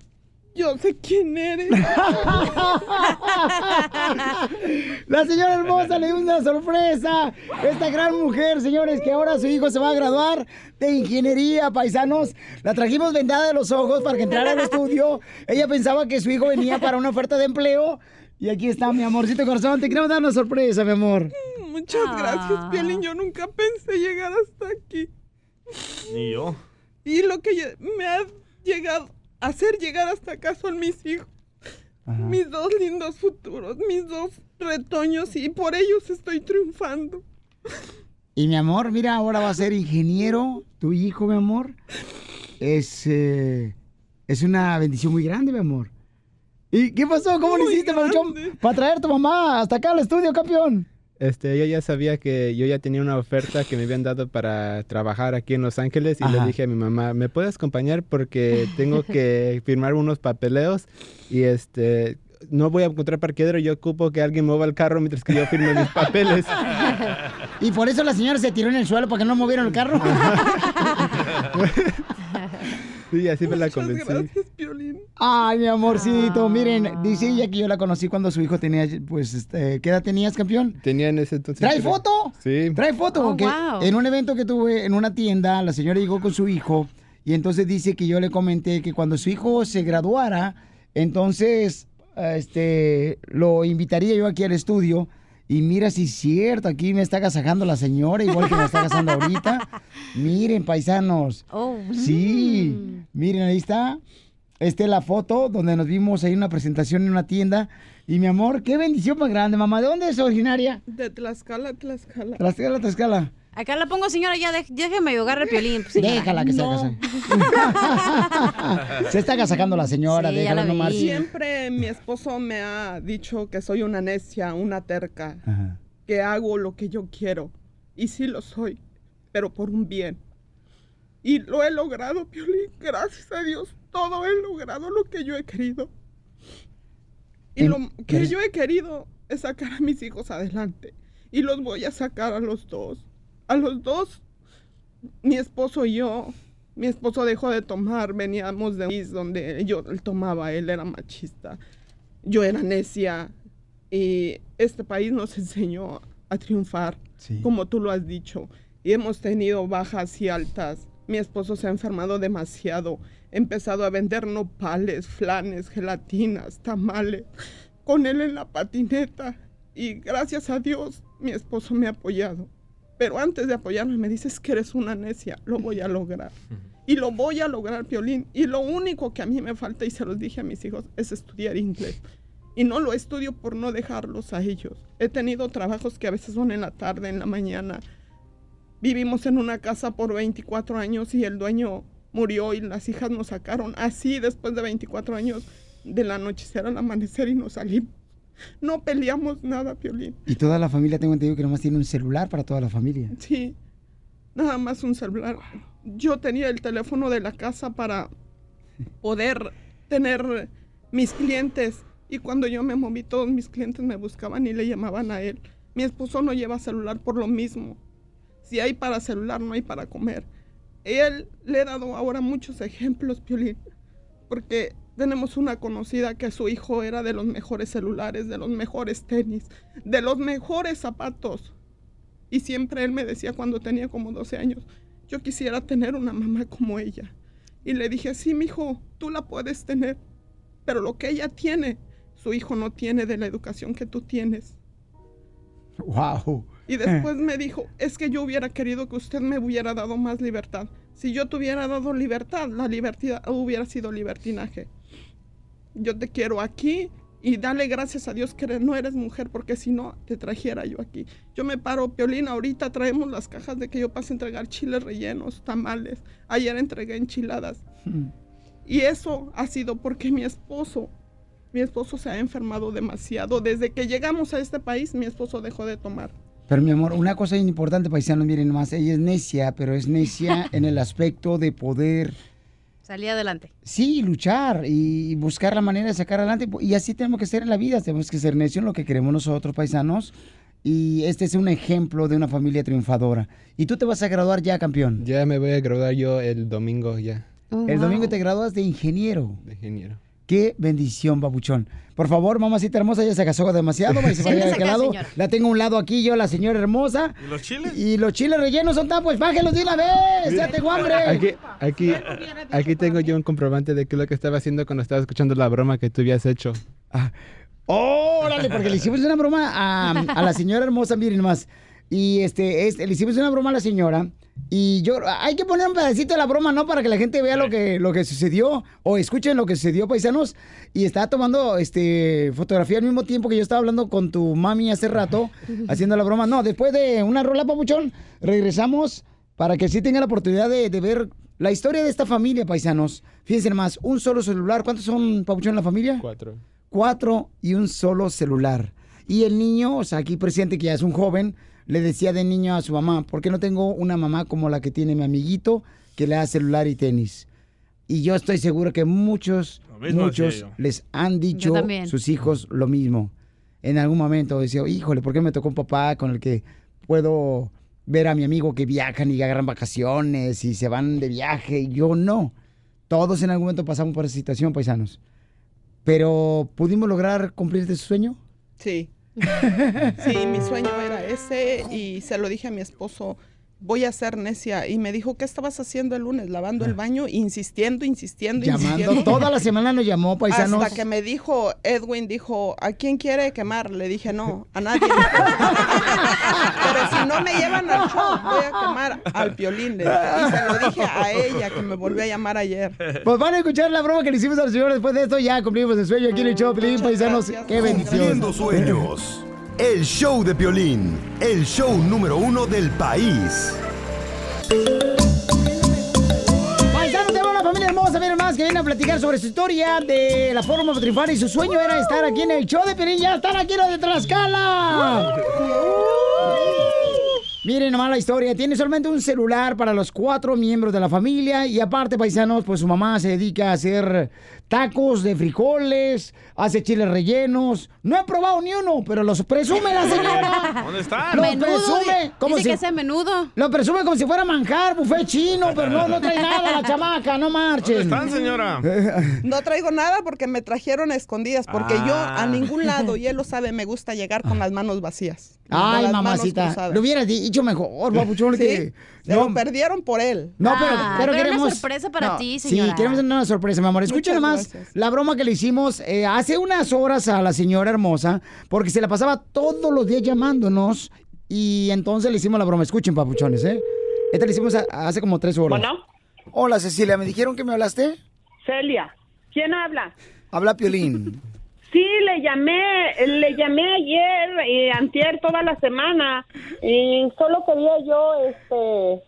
Yo sé quién eres. La señora hermosa le dio una sorpresa. Esta gran mujer, señores, que ahora su hijo se va a graduar de ingeniería, paisanos. La trajimos vendada de los ojos para que entrara al estudio. Ella pensaba que su hijo venía para una oferta de empleo. Y aquí está, mi amorcito corazón. Te queremos dar una sorpresa, mi amor. Muchas gracias, Piolín. Yo nunca pensé llegar hasta aquí. Ni yo. Y lo que me ha llegado hacer llegar hasta acá son mis hijos. Mis dos lindos futuros, mis dos retoños y por ellos estoy triunfando. Y mi amor, mira, ahora va a ser ingeniero, tu hijo, mi amor. Es, eh, es una bendición muy grande, mi amor. ¿Y qué pasó? ¿Cómo lo hiciste? Para traer a tu mamá hasta acá al estudio, campeón. Este, ella ya sabía que yo ya tenía una oferta que me habían dado para trabajar aquí en Los Ángeles y Ajá. le dije a mi mamá, ¿me puedes acompañar? Porque tengo que firmar unos papeleos y este, no voy a encontrar parqueadero, yo ocupo que alguien mueva el carro mientras que yo firme mis papeles. Y por eso la señora se tiró en el suelo para que no movieran el carro. Sí, así me la convencí. Gracias, Piolín. Ay, mi amorcito, miren, dice ella que yo la conocí cuando su hijo tenía, pues, este, ¿qué edad tenías, campeón? Tenía en ese entonces... ¿Trae foto? Sí. Trae foto, Oh, porque wow. en un evento que tuve en una tienda, la señora llegó con su hijo y entonces dice que yo le comenté que cuando su hijo se graduara, entonces, este, lo invitaría yo aquí al estudio y mira si es cierto, aquí me está agasajando la señora, igual que me está agasajando ahorita. Miren, paisanos. Oh. Sí, miren, ahí está. Esta es la foto donde nos vimos ahí en una presentación en una tienda. Y mi amor, qué bendición más grande, mamá. ¿De dónde es originaria? De Tlaxcala, Tlaxcala. Tlaxcala, Tlaxcala. Acá la pongo, señora, ya déjeme ayudar el piolín. pues, señora. Déjala que se. Se está agasajando la señora, Sí, déjala la nomás. Siempre mi esposo me ha dicho que soy una necia, una terca, que hago lo que yo quiero. Y sí lo soy, pero por un bien. Y lo he logrado, Piolín, gracias a Dios. Todo he logrado lo que yo he querido. Y lo que yo he querido es sacar a mis hijos adelante. Y los voy a sacar a los dos. A los dos, mi esposo y yo. Mi esposo dejó de tomar, veníamos de un país donde yo él tomaba, él era machista. yo era necia y este país nos enseñó a triunfar, como tú lo has dicho, y hemos tenido bajas y altas. Mi esposo se ha enfermado demasiado, empezado a vender nopales, flanes, gelatinas, tamales, con él en la patineta y gracias a Dios mi esposo me ha apoyado. Pero antes de apoyarme me dices que eres una necia, lo voy a lograr. Y lo voy a lograr, Piolín. Y lo único que a mí me falta, y se los dije a mis hijos, es estudiar inglés. Y no lo estudio por no dejarlos a ellos. He tenido trabajos que a veces son en la tarde, en la mañana. Vivimos en una casa por 24 años y el dueño murió y las hijas nos sacaron así después de 24 años de la anochecer al amanecer y nos salimos. No peleamos nada, Piolín. Y toda la familia, tengo entendido que nomás tiene un celular para toda la familia. Sí, nada más un celular. Yo tenía el teléfono de la casa para poder tener mis clientes. Y cuando yo me moví, todos mis clientes me buscaban y le llamaban a él. Mi esposo no lleva celular por lo mismo. Si hay para celular, no hay para comer. Él le he dado ahora muchos ejemplos, Piolín, porque tenemos una conocida que su hijo era de los mejores celulares, de los mejores tenis, de los mejores zapatos. Y siempre él me decía cuando tenía como 12 años, yo quisiera tener una mamá como ella. Y le dije, sí, mi hijo, tú la puedes tener, pero lo que ella tiene, su hijo no tiene de la educación que tú tienes. Wow. Y después me dijo, es que yo hubiera querido que usted me hubiera dado más libertad. Si yo te hubiera dado libertad, la libertad hubiera sido libertinaje yo te quiero aquí y dale gracias a Dios que no eres mujer, porque si no, te trajera yo aquí. Yo me paro, Piolina, ahorita traemos las cajas de que yo pase a entregar chiles rellenos, tamales. Ayer entregué enchiladas. Hmm. Y eso ha sido porque mi esposo, mi esposo se ha enfermado demasiado. Desde que llegamos a este país, mi esposo dejó de tomar. Pero mi amor, una cosa importante, paisano, miren más, ella es necia, pero es necia en el aspecto de poder Salir adelante. Sí, luchar y buscar la manera de sacar adelante. Y así tenemos que ser en la vida, tenemos que ser necios en lo que queremos nosotros, paisanos. Y este es un ejemplo de una familia triunfadora. ¿Y tú te vas a graduar ya, campeón? Ya me voy a graduar yo el domingo ya. Oh, el domingo te gradúas de ingeniero. De ingeniero. Qué bendición, babuchón. Por favor, mamacita hermosa, ella se casó demasiado. Va se de aquel lado. La tengo a un lado aquí, yo, la señora hermosa. ¿Y los chiles? Y los chiles rellenos son tan, pues bájenlos de una vez. Ya tengo hambre. Aquí, aquí, aquí tengo yo un comprobante de qué es lo que estaba haciendo cuando estaba escuchando la broma que tú habías hecho. Ah. ¡Órale! Porque le hicimos una broma a, a la señora hermosa, miren más. Y este, este, le hicimos una broma a la señora. Y yo, hay que poner un pedacito de la broma, ¿no? Para que la gente vea lo que, lo que sucedió o escuchen lo que sucedió, paisanos. Y estaba tomando este, fotografía al mismo tiempo que yo estaba hablando con tu mami hace rato, haciendo la broma. No, después de una rola, papuchón, regresamos para que sí tengan la oportunidad de, de ver la historia de esta familia, paisanos. Fíjense más, un solo celular. ¿Cuántos son, papuchón, en la familia? Cuatro. Cuatro y un solo celular. Y el niño, o sea, aquí presente, que ya es un joven, le decía de niño a su mamá, ¿por qué no tengo una mamá como la que tiene mi amiguito que le da celular y tenis? Y yo estoy seguro que muchos, muchos les han dicho sus hijos lo mismo. En algún momento decía, híjole, ¿por qué me tocó un papá con el que puedo ver a mi amigo que viajan y agarran vacaciones y se van de viaje? Y yo no. Todos en algún momento pasamos por esa situación, paisanos. Pero, ¿pudimos lograr cumplir este sueño? Sí. Sí, mi sueño era ese y se lo dije a mi esposo voy a ser necia. Y me dijo, ¿qué estabas haciendo el lunes? Lavando el ah. baño, insistiendo, insistiendo, Llamando, toda la semana nos llamó, paisanos. Hasta que me dijo, Edwin dijo, ¿a quién quiere quemar? Le dije, no, a nadie. Pero si no me llevan al show, voy a quemar al piolín. Y se lo dije a ella, que me volvió a llamar ayer. Pues van a escuchar la broma que le hicimos al señor. Después de esto ya cumplimos el sueño aquí en el show, Piolín, paisanos. Qué bendición. sueños. El show de Piolín, el show número uno del país. Paisano, tenemos una familia hermosa, miren más, que viene a platicar sobre su historia de la forma de triunfar y su sueño era estar aquí en el show de Piolín. Ya están aquí los de Tlaxcala. Miren nomás la historia. Tiene solamente un celular para los cuatro miembros de la familia. Y aparte, paisanos, pues su mamá se dedica a hacer tacos de frijoles, hace chiles rellenos. No he probado ni uno, pero los presume la señora. ¿Dónde están? Lo Menudo, presume como dice si... que hace menudo. Lo presume como si fuera manjar, buffet chino, pero no, no trae nada la chamaca, no marchen. ¿Dónde están, señora? No traigo nada porque me trajeron a escondidas, porque yo Ah. a ningún lado, y él lo sabe, me gusta llegar con las manos vacías. Ay, mamacita. Lo hubieras dicho mejor, papuchón. Sí, que- se lo perdieron por él. No, pero, Ah, pero, pero una queremos... sorpresa para No, ti, Sí, señora. queremos una sorpresa, mi amor. Escucha gracias. la broma que le hicimos eh, hace unas horas a la señora hermosa, porque se la pasaba todos los días llamándonos y entonces le hicimos la broma. Escuchen, papuchones, ¿eh? Esta le hicimos a- hace como tres horas. Bueno. Hola, Cecilia. ¿Me dijeron que me hablaste? Celia, ¿quién habla? Habla Piolín. Sí, le llamé, le llamé ayer y antier toda la semana y solo quería yo, este,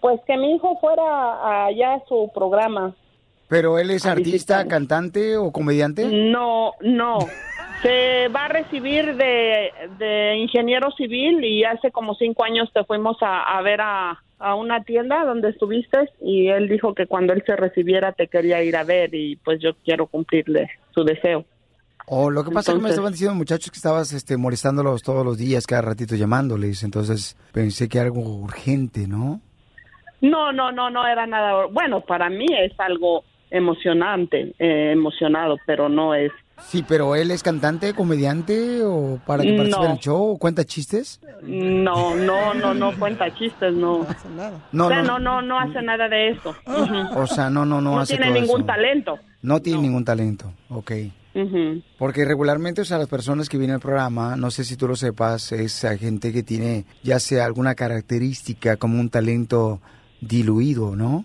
pues que mi hijo fuera allá a su programa. ¿Pero él es artista, cantante o comediante? No, no. Se va a recibir de, de ingeniero civil y hace como cinco años te fuimos a, a ver a, a una tienda donde estuviste y él dijo que cuando él se recibiera te quería ir a ver y pues yo quiero cumplirle su deseo. O lo que pasa es que me estaban diciendo muchachos que estabas este, molestándolos todos los días, cada ratito llamándoles. Entonces pensé que era algo urgente, ¿no? No, no, no, no era nada. Bueno, para mí es algo emocionante, eh, emocionado, pero no es. Sí, pero él es cantante, comediante o para que participe en No. el show o cuenta chistes. No, no, no, no cuenta chistes, no. No, o sea, no. no, no, no hace nada de eso. Ujú. O sea, no, no, no, No hace tiene ningún eso. talento. No tiene ningún talento, ok. Porque regularmente, o sea, las personas que vienen al programa, no sé si tú lo sepas, es a gente que tiene ya sea alguna característica como un talento diluido, ¿no?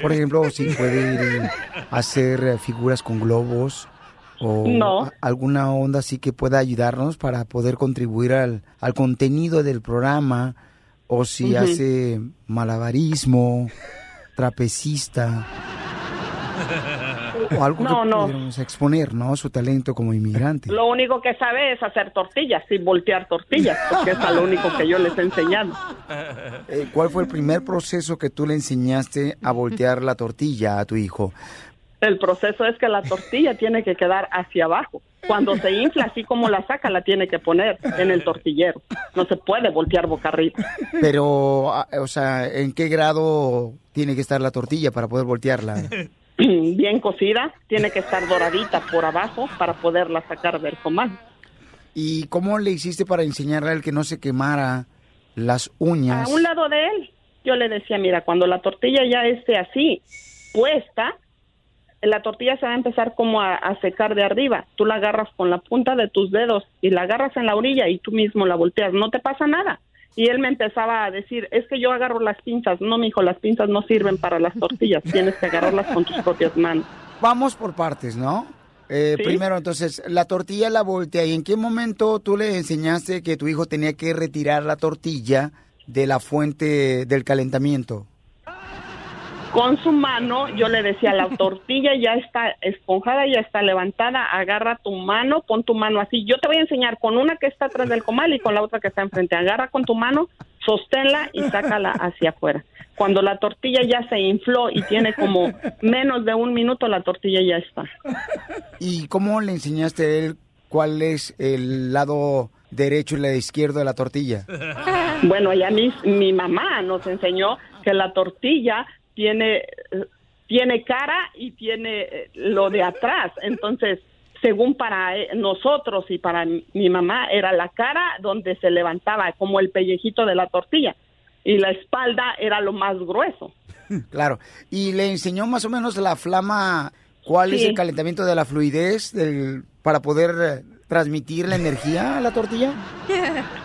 Por ejemplo, si puede ir a hacer eh, figuras con globos o No. alguna onda así que pueda ayudarnos para poder contribuir al, al contenido del programa o si hace malabarismo, trapecista o algo No, que no. pudiéramos exponer, ¿no? Su talento como inmigrante. Lo único que sabe es hacer tortillas y voltear tortillas, porque es lo único que yo les he enseñado. Eh, ¿Cuál fue el primer proceso que tú le enseñaste a voltear la tortilla a tu hijo? El proceso es que la tortilla tiene que quedar hacia abajo. Cuando se infla, así como la saca, la tiene que poner en el tortillero. No se puede voltear boca arriba. Pero, ah, o sea, ¿en qué grado tiene que estar la tortilla para poder voltearla? Bien cocida, tiene que estar doradita por abajo para poderla sacar del comal. ¿Y cómo le hiciste para enseñarle a él que no se quemara las uñas? A un lado de él, yo le decía, mira, cuando la tortilla ya esté así, puesta, la tortilla se va a empezar como a, a secar de arriba. Tú la agarras con la punta de tus dedos y la agarras en la orilla y tú mismo la volteas. No te pasa nada. Y él me empezaba a decir, es que yo agarro las pinzas. No, mijo, las pinzas no sirven para las tortillas. Tienes que agarrarlas con tus propias manos. Vamos por partes, ¿no? Eh, Sí. Primero, entonces, la tortilla la voltea. ¿Y en qué momento tú le enseñaste que tu hijo tenía que retirar la tortilla de la fuente del calentamiento? Con su mano, yo le decía, la tortilla ya está esponjada, ya está levantada, agarra tu mano, pon tu mano así. Yo te voy a enseñar con una que está atrás del comal y con la otra que está enfrente. Agarra con tu mano, sosténla y sácala hacia afuera. Cuando la tortilla ya se infló y tiene como menos de un minuto, la tortilla ya está. ¿Y cómo le enseñaste a él cuál es el lado derecho y el izquierdo de la tortilla? Bueno, ya mi, mi mamá nos enseñó que la tortilla tiene, eh, tiene cara y tiene eh, lo de atrás. Entonces, según para eh, nosotros y para mi mamá, era la cara donde se levantaba como el pellejito de la tortilla y la espalda era lo más grueso. Claro. ¿Y le enseñó más o menos la flama, cuál es el calentamiento de la fluidez del, para poder transmitir la energía a la tortilla?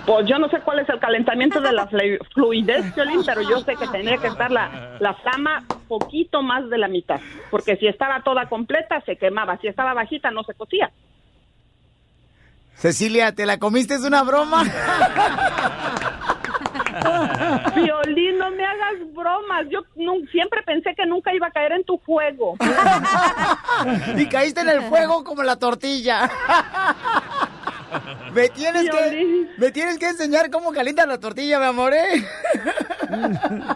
Pues yo no sé cuál es el calentamiento de la flu- fluidez, Piolín, pero yo sé que tenía que estar la, la flama poquito más de la mitad, porque si estaba toda completa se quemaba, si estaba bajita no se cocía. Cecilia, ¿te la comiste? ¿Es una broma? Violín, no me hagas bromas. Yo siempre pensé que nunca iba a caer en tu juego. y caíste en el fuego como la tortilla. Me tienes, que, me tienes que enseñar cómo calientan la tortilla, mi amor, ¿eh?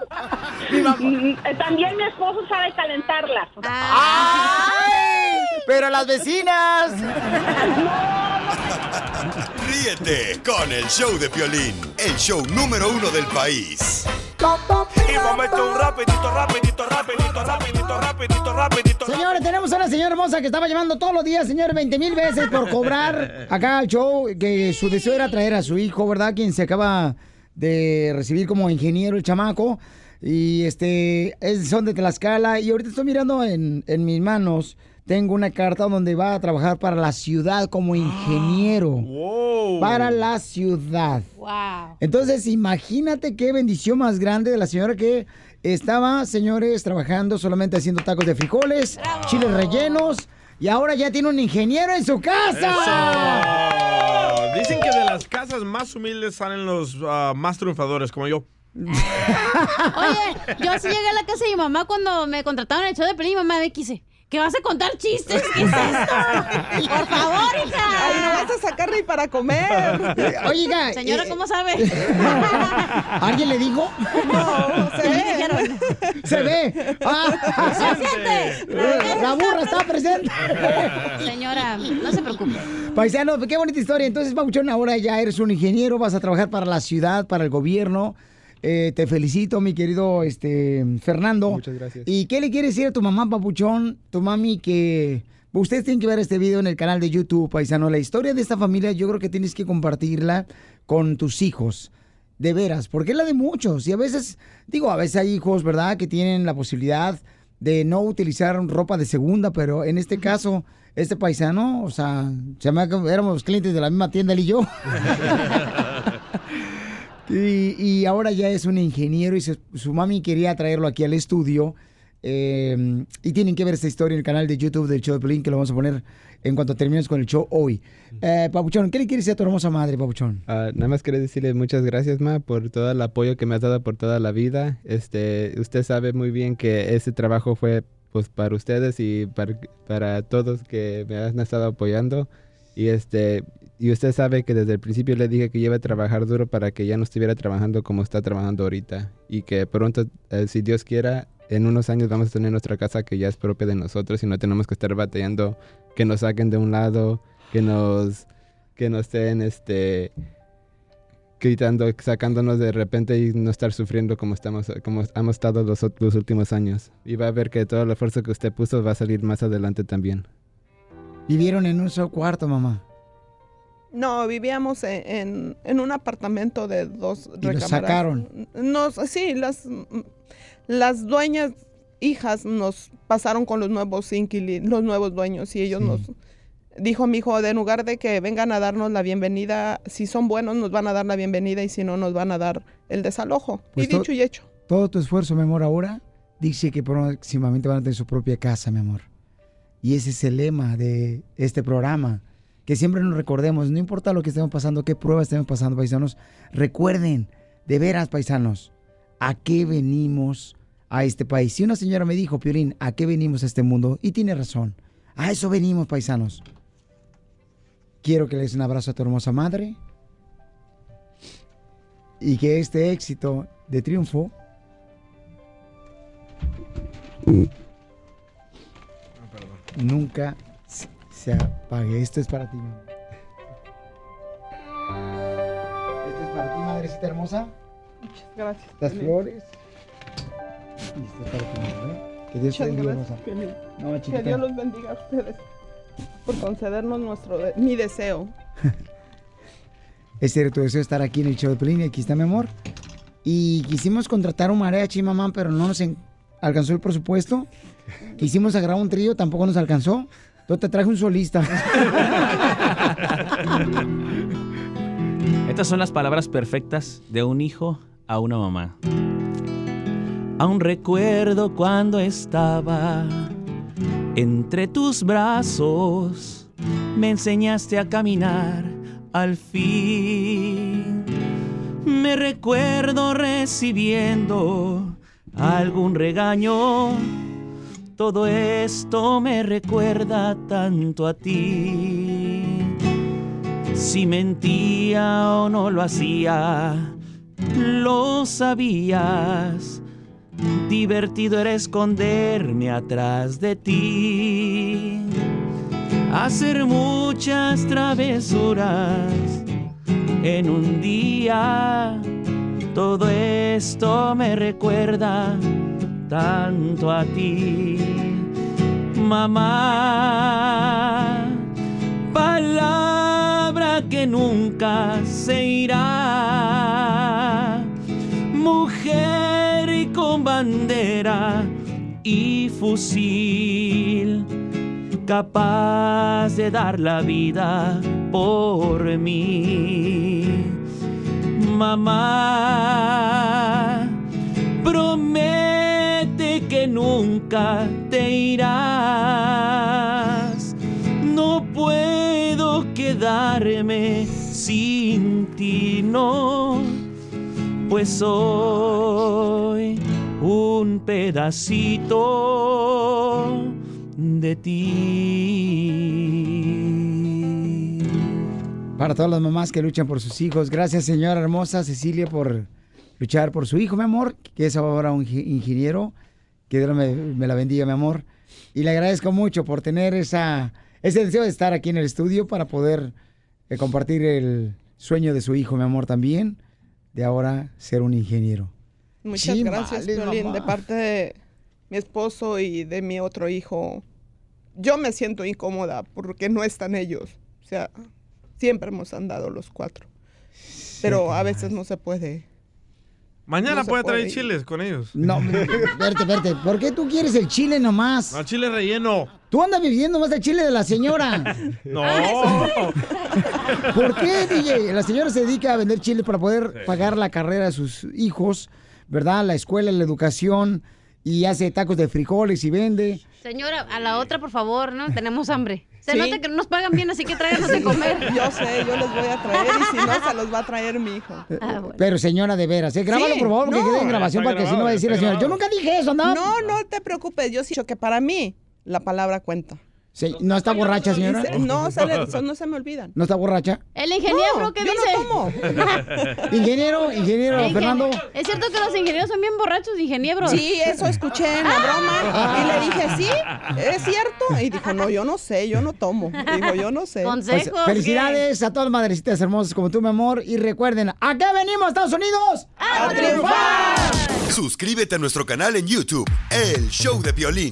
Mm, eh, También mi esposo sabe calentarla. ¡Ay! Pero las vecinas. Ríete con el show de Piolín, el show número uno del país. Y momento un rapidito, rapidito, rapidito, rapidito, rapidito, rapidito. Señores, tenemos a una señora hermosa que estaba llamando todos los días, señor, 20 mil veces por cobrar acá al show, que su deseo era traer a su hijo, ¿verdad? Quien se acaba de recibir como ingeniero el chamaco. Y este, es, son de Tlaxcala. Y ahorita estoy mirando en, en mis manos. Tengo una carta donde va a trabajar para la ciudad como ingeniero. Para la ciudad. Wow. Entonces, imagínate qué bendición más grande de la señora que estaba, señores, trabajando solamente haciendo tacos de frijoles, chiles rellenos, y ahora ya tiene un ingeniero en su casa. Eso. Dicen que de las casas más humildes salen los ah, más triunfadores, como yo. Oye, yo sí llegué a la casa de mi mamá cuando me contrataron en el show de Pelín y mamá me quise. ¿Que vas a contar chistes? ¿Qué es esto? Por favor, hija. Ay, no vas a sacar ni para comer. Oiga. Señora, eh, ¿cómo sabe? ¿Alguien le dijo? No, se ve. Se ve. Ah. Se siente. La burra está presente. Señora, no se preocupe. Paisano, qué bonita historia. Entonces, Pabuchón, ahora ya eres un ingeniero, vas a trabajar para la ciudad, para el gobierno. Eh, te felicito, mi querido este, Fernando. Muchas gracias. ¿Y qué le quieres decir a tu mamá, Papuchón, tu mami, que ustedes tienen que ver este video en el canal de YouTube, paisano? La historia de esta familia yo creo que tienes que compartirla con tus hijos. De veras, porque es la de muchos. Y a veces, digo, a veces hay hijos, ¿verdad?, que tienen la posibilidad de no utilizar ropa de segunda, pero en este caso, este paisano, o sea, se me, éramos clientes de la misma tienda él y yo. Y, y ahora ya es un ingeniero y su, su mami quería traerlo aquí al estudio. eh, y tienen que ver esta historia en el canal de YouTube del show de Pelín, que lo vamos a poner en cuanto terminemos con el show hoy. Eh, Papuchón, ¿qué le quieres decir a tu hermosa madre, Papuchón? Ah, nada más quería decirle muchas gracias, Ma, por todo el apoyo que me has dado por toda la vida. Este, usted sabe muy bien que ese trabajo fue pues para ustedes y para, para todos que me han estado apoyando. Y este, y usted sabe que desde el principio le dije que iba a trabajar duro para que ya no estuviera trabajando como está trabajando ahorita. Y que pronto, eh, si Dios quiera, en unos años vamos a tener nuestra casa que ya es propia de nosotros y no tenemos que estar batallando que nos saquen de un lado, que nos, que nos estén, este, quitando, sacándonos de repente y no estar sufriendo como estamos, como hemos estado los, los últimos años. Y va a ver que todo el esfuerzo que usted puso va a salir más adelante también. Vivieron en un solo cuarto, mamá. No, vivíamos en, en- en un apartamento de dos Y los sacaron. Nos, sí, las, las dueñas hijas nos pasaron con los nuevos inquilinos, los nuevos dueños y ellos nos dijo mi hijo, de en lugar de que vengan a darnos la bienvenida, si son buenos nos van a dar la bienvenida y si no nos van a dar el desalojo. Pues y dicho to- y hecho. Todo tu esfuerzo, mi amor, ahora dice que próximamente van a tener su propia casa, mi amor. Y ese es el lema de este programa. Que siempre nos recordemos, no importa lo que estemos pasando, qué pruebas estemos pasando, paisanos, recuerden, de veras, paisanos, a qué venimos a este país. Si una señora me dijo, Piolín, ¿a qué venimos a este mundo? Y tiene razón. A eso venimos, paisanos. Quiero que le des un abrazo a tu hermosa madre. Y que este éxito de triunfo nunca se- apague. Esto es para ti, mamá. Esto es para ti, madrecita hermosa. Muchas gracias. Las flores. Y esto es para ti, mamá, ¿eh? Que Dios te bendiga, hermosa. No, Que. Dios los bendiga a ustedes por concedernos nuestro de- mi deseo. Ese era tu deseo de estar aquí en el show de Pelín aquí está mi amor. Y quisimos contratar un mariachi, mamá, pero no nos alcanzó el presupuesto. Quisimos agarrar un trío, tampoco nos alcanzó. Yo te traje un solista. Estas son las palabras perfectas de un hijo a una mamá. Aún recuerdo cuando estaba entre tus brazos, me enseñaste a caminar al fin. Me recuerdo recibiendo algún regaño. Todo esto me recuerda tanto a ti. Si mentía o no lo hacía, lo sabías. Divertido era esconderme atrás de ti. Hacer muchas travesuras en un día. Todo esto me recuerda tanto a ti, mamá. Palabra que nunca se irá. Mujer con bandera y fusil, capaz de dar la vida por mí. Mamá, promete nunca te irás. No puedo quedarme sin ti, no, pues soy un pedacito de ti. Para todas las mamás que luchan por sus hijos. Gracias, señora hermosa Cecilia, por luchar por su hijo, mi amor, que es ahora un ingeniero. Que Dios me, me la bendiga, mi amor. Y le agradezco mucho por tener esa, ese deseo de estar aquí en el estudio para poder eh, compartir el sueño de su hijo, mi amor, también, de ahora ser un ingeniero. Muchas gracias, Chimales, Piolín, de parte de mi esposo y de mi otro hijo. Yo me siento incómoda porque no están ellos. O sea, siempre hemos andado los cuatro. Pero a veces no se puede. Mañana No puede traer puede. chiles con ellos. No, verte, verte. ¿Por qué tú quieres el chile nomás? No, chile relleno. Tú andas viviendo más el chile de la señora. No. ¿Por qué, DJ? La señora se dedica a vender chile para poder pagar la carrera de sus hijos, ¿verdad? La escuela, la educación, y hace tacos de frijoles y vende. Señora, a la otra, por favor, ¿no? Tenemos hambre. Se Sí. nota que no nos pagan bien, así que tráiganos de comer. Yo sé, yo les voy a traer y si no, se los va a traer mi hijo. Pero señora, de veras, ¿eh? Grábalo, Sí, por favor, que no. quede en grabación para que si no va a decir la señora. Yo nunca dije eso, ¿no? No, no te preocupes. Yo sí he dicho que para mí la palabra cuenta. Sí, ¿No está borracha, señora? No, sale- son- no se me olvidan. ¿No está borracha? El ingeniero, No, ¿qué yo dice? no tomo. Ingeniero, ingeniero, ingen- Fernando. ¿Es cierto que los ingenieros son bien borrachos, ingenieros? Sí, eso escuché en la broma. Y le dije, sí, es cierto. Y dijo, no, yo no sé, yo no tomo. Dijo, yo no sé. Pues, felicidades a todas las madrecitas hermosas como tú, mi amor. Y recuerden, ¿a qué venimos, Estados Unidos? ¡A triunfar! Suscríbete a nuestro canal en YouTube, El Show de Violín.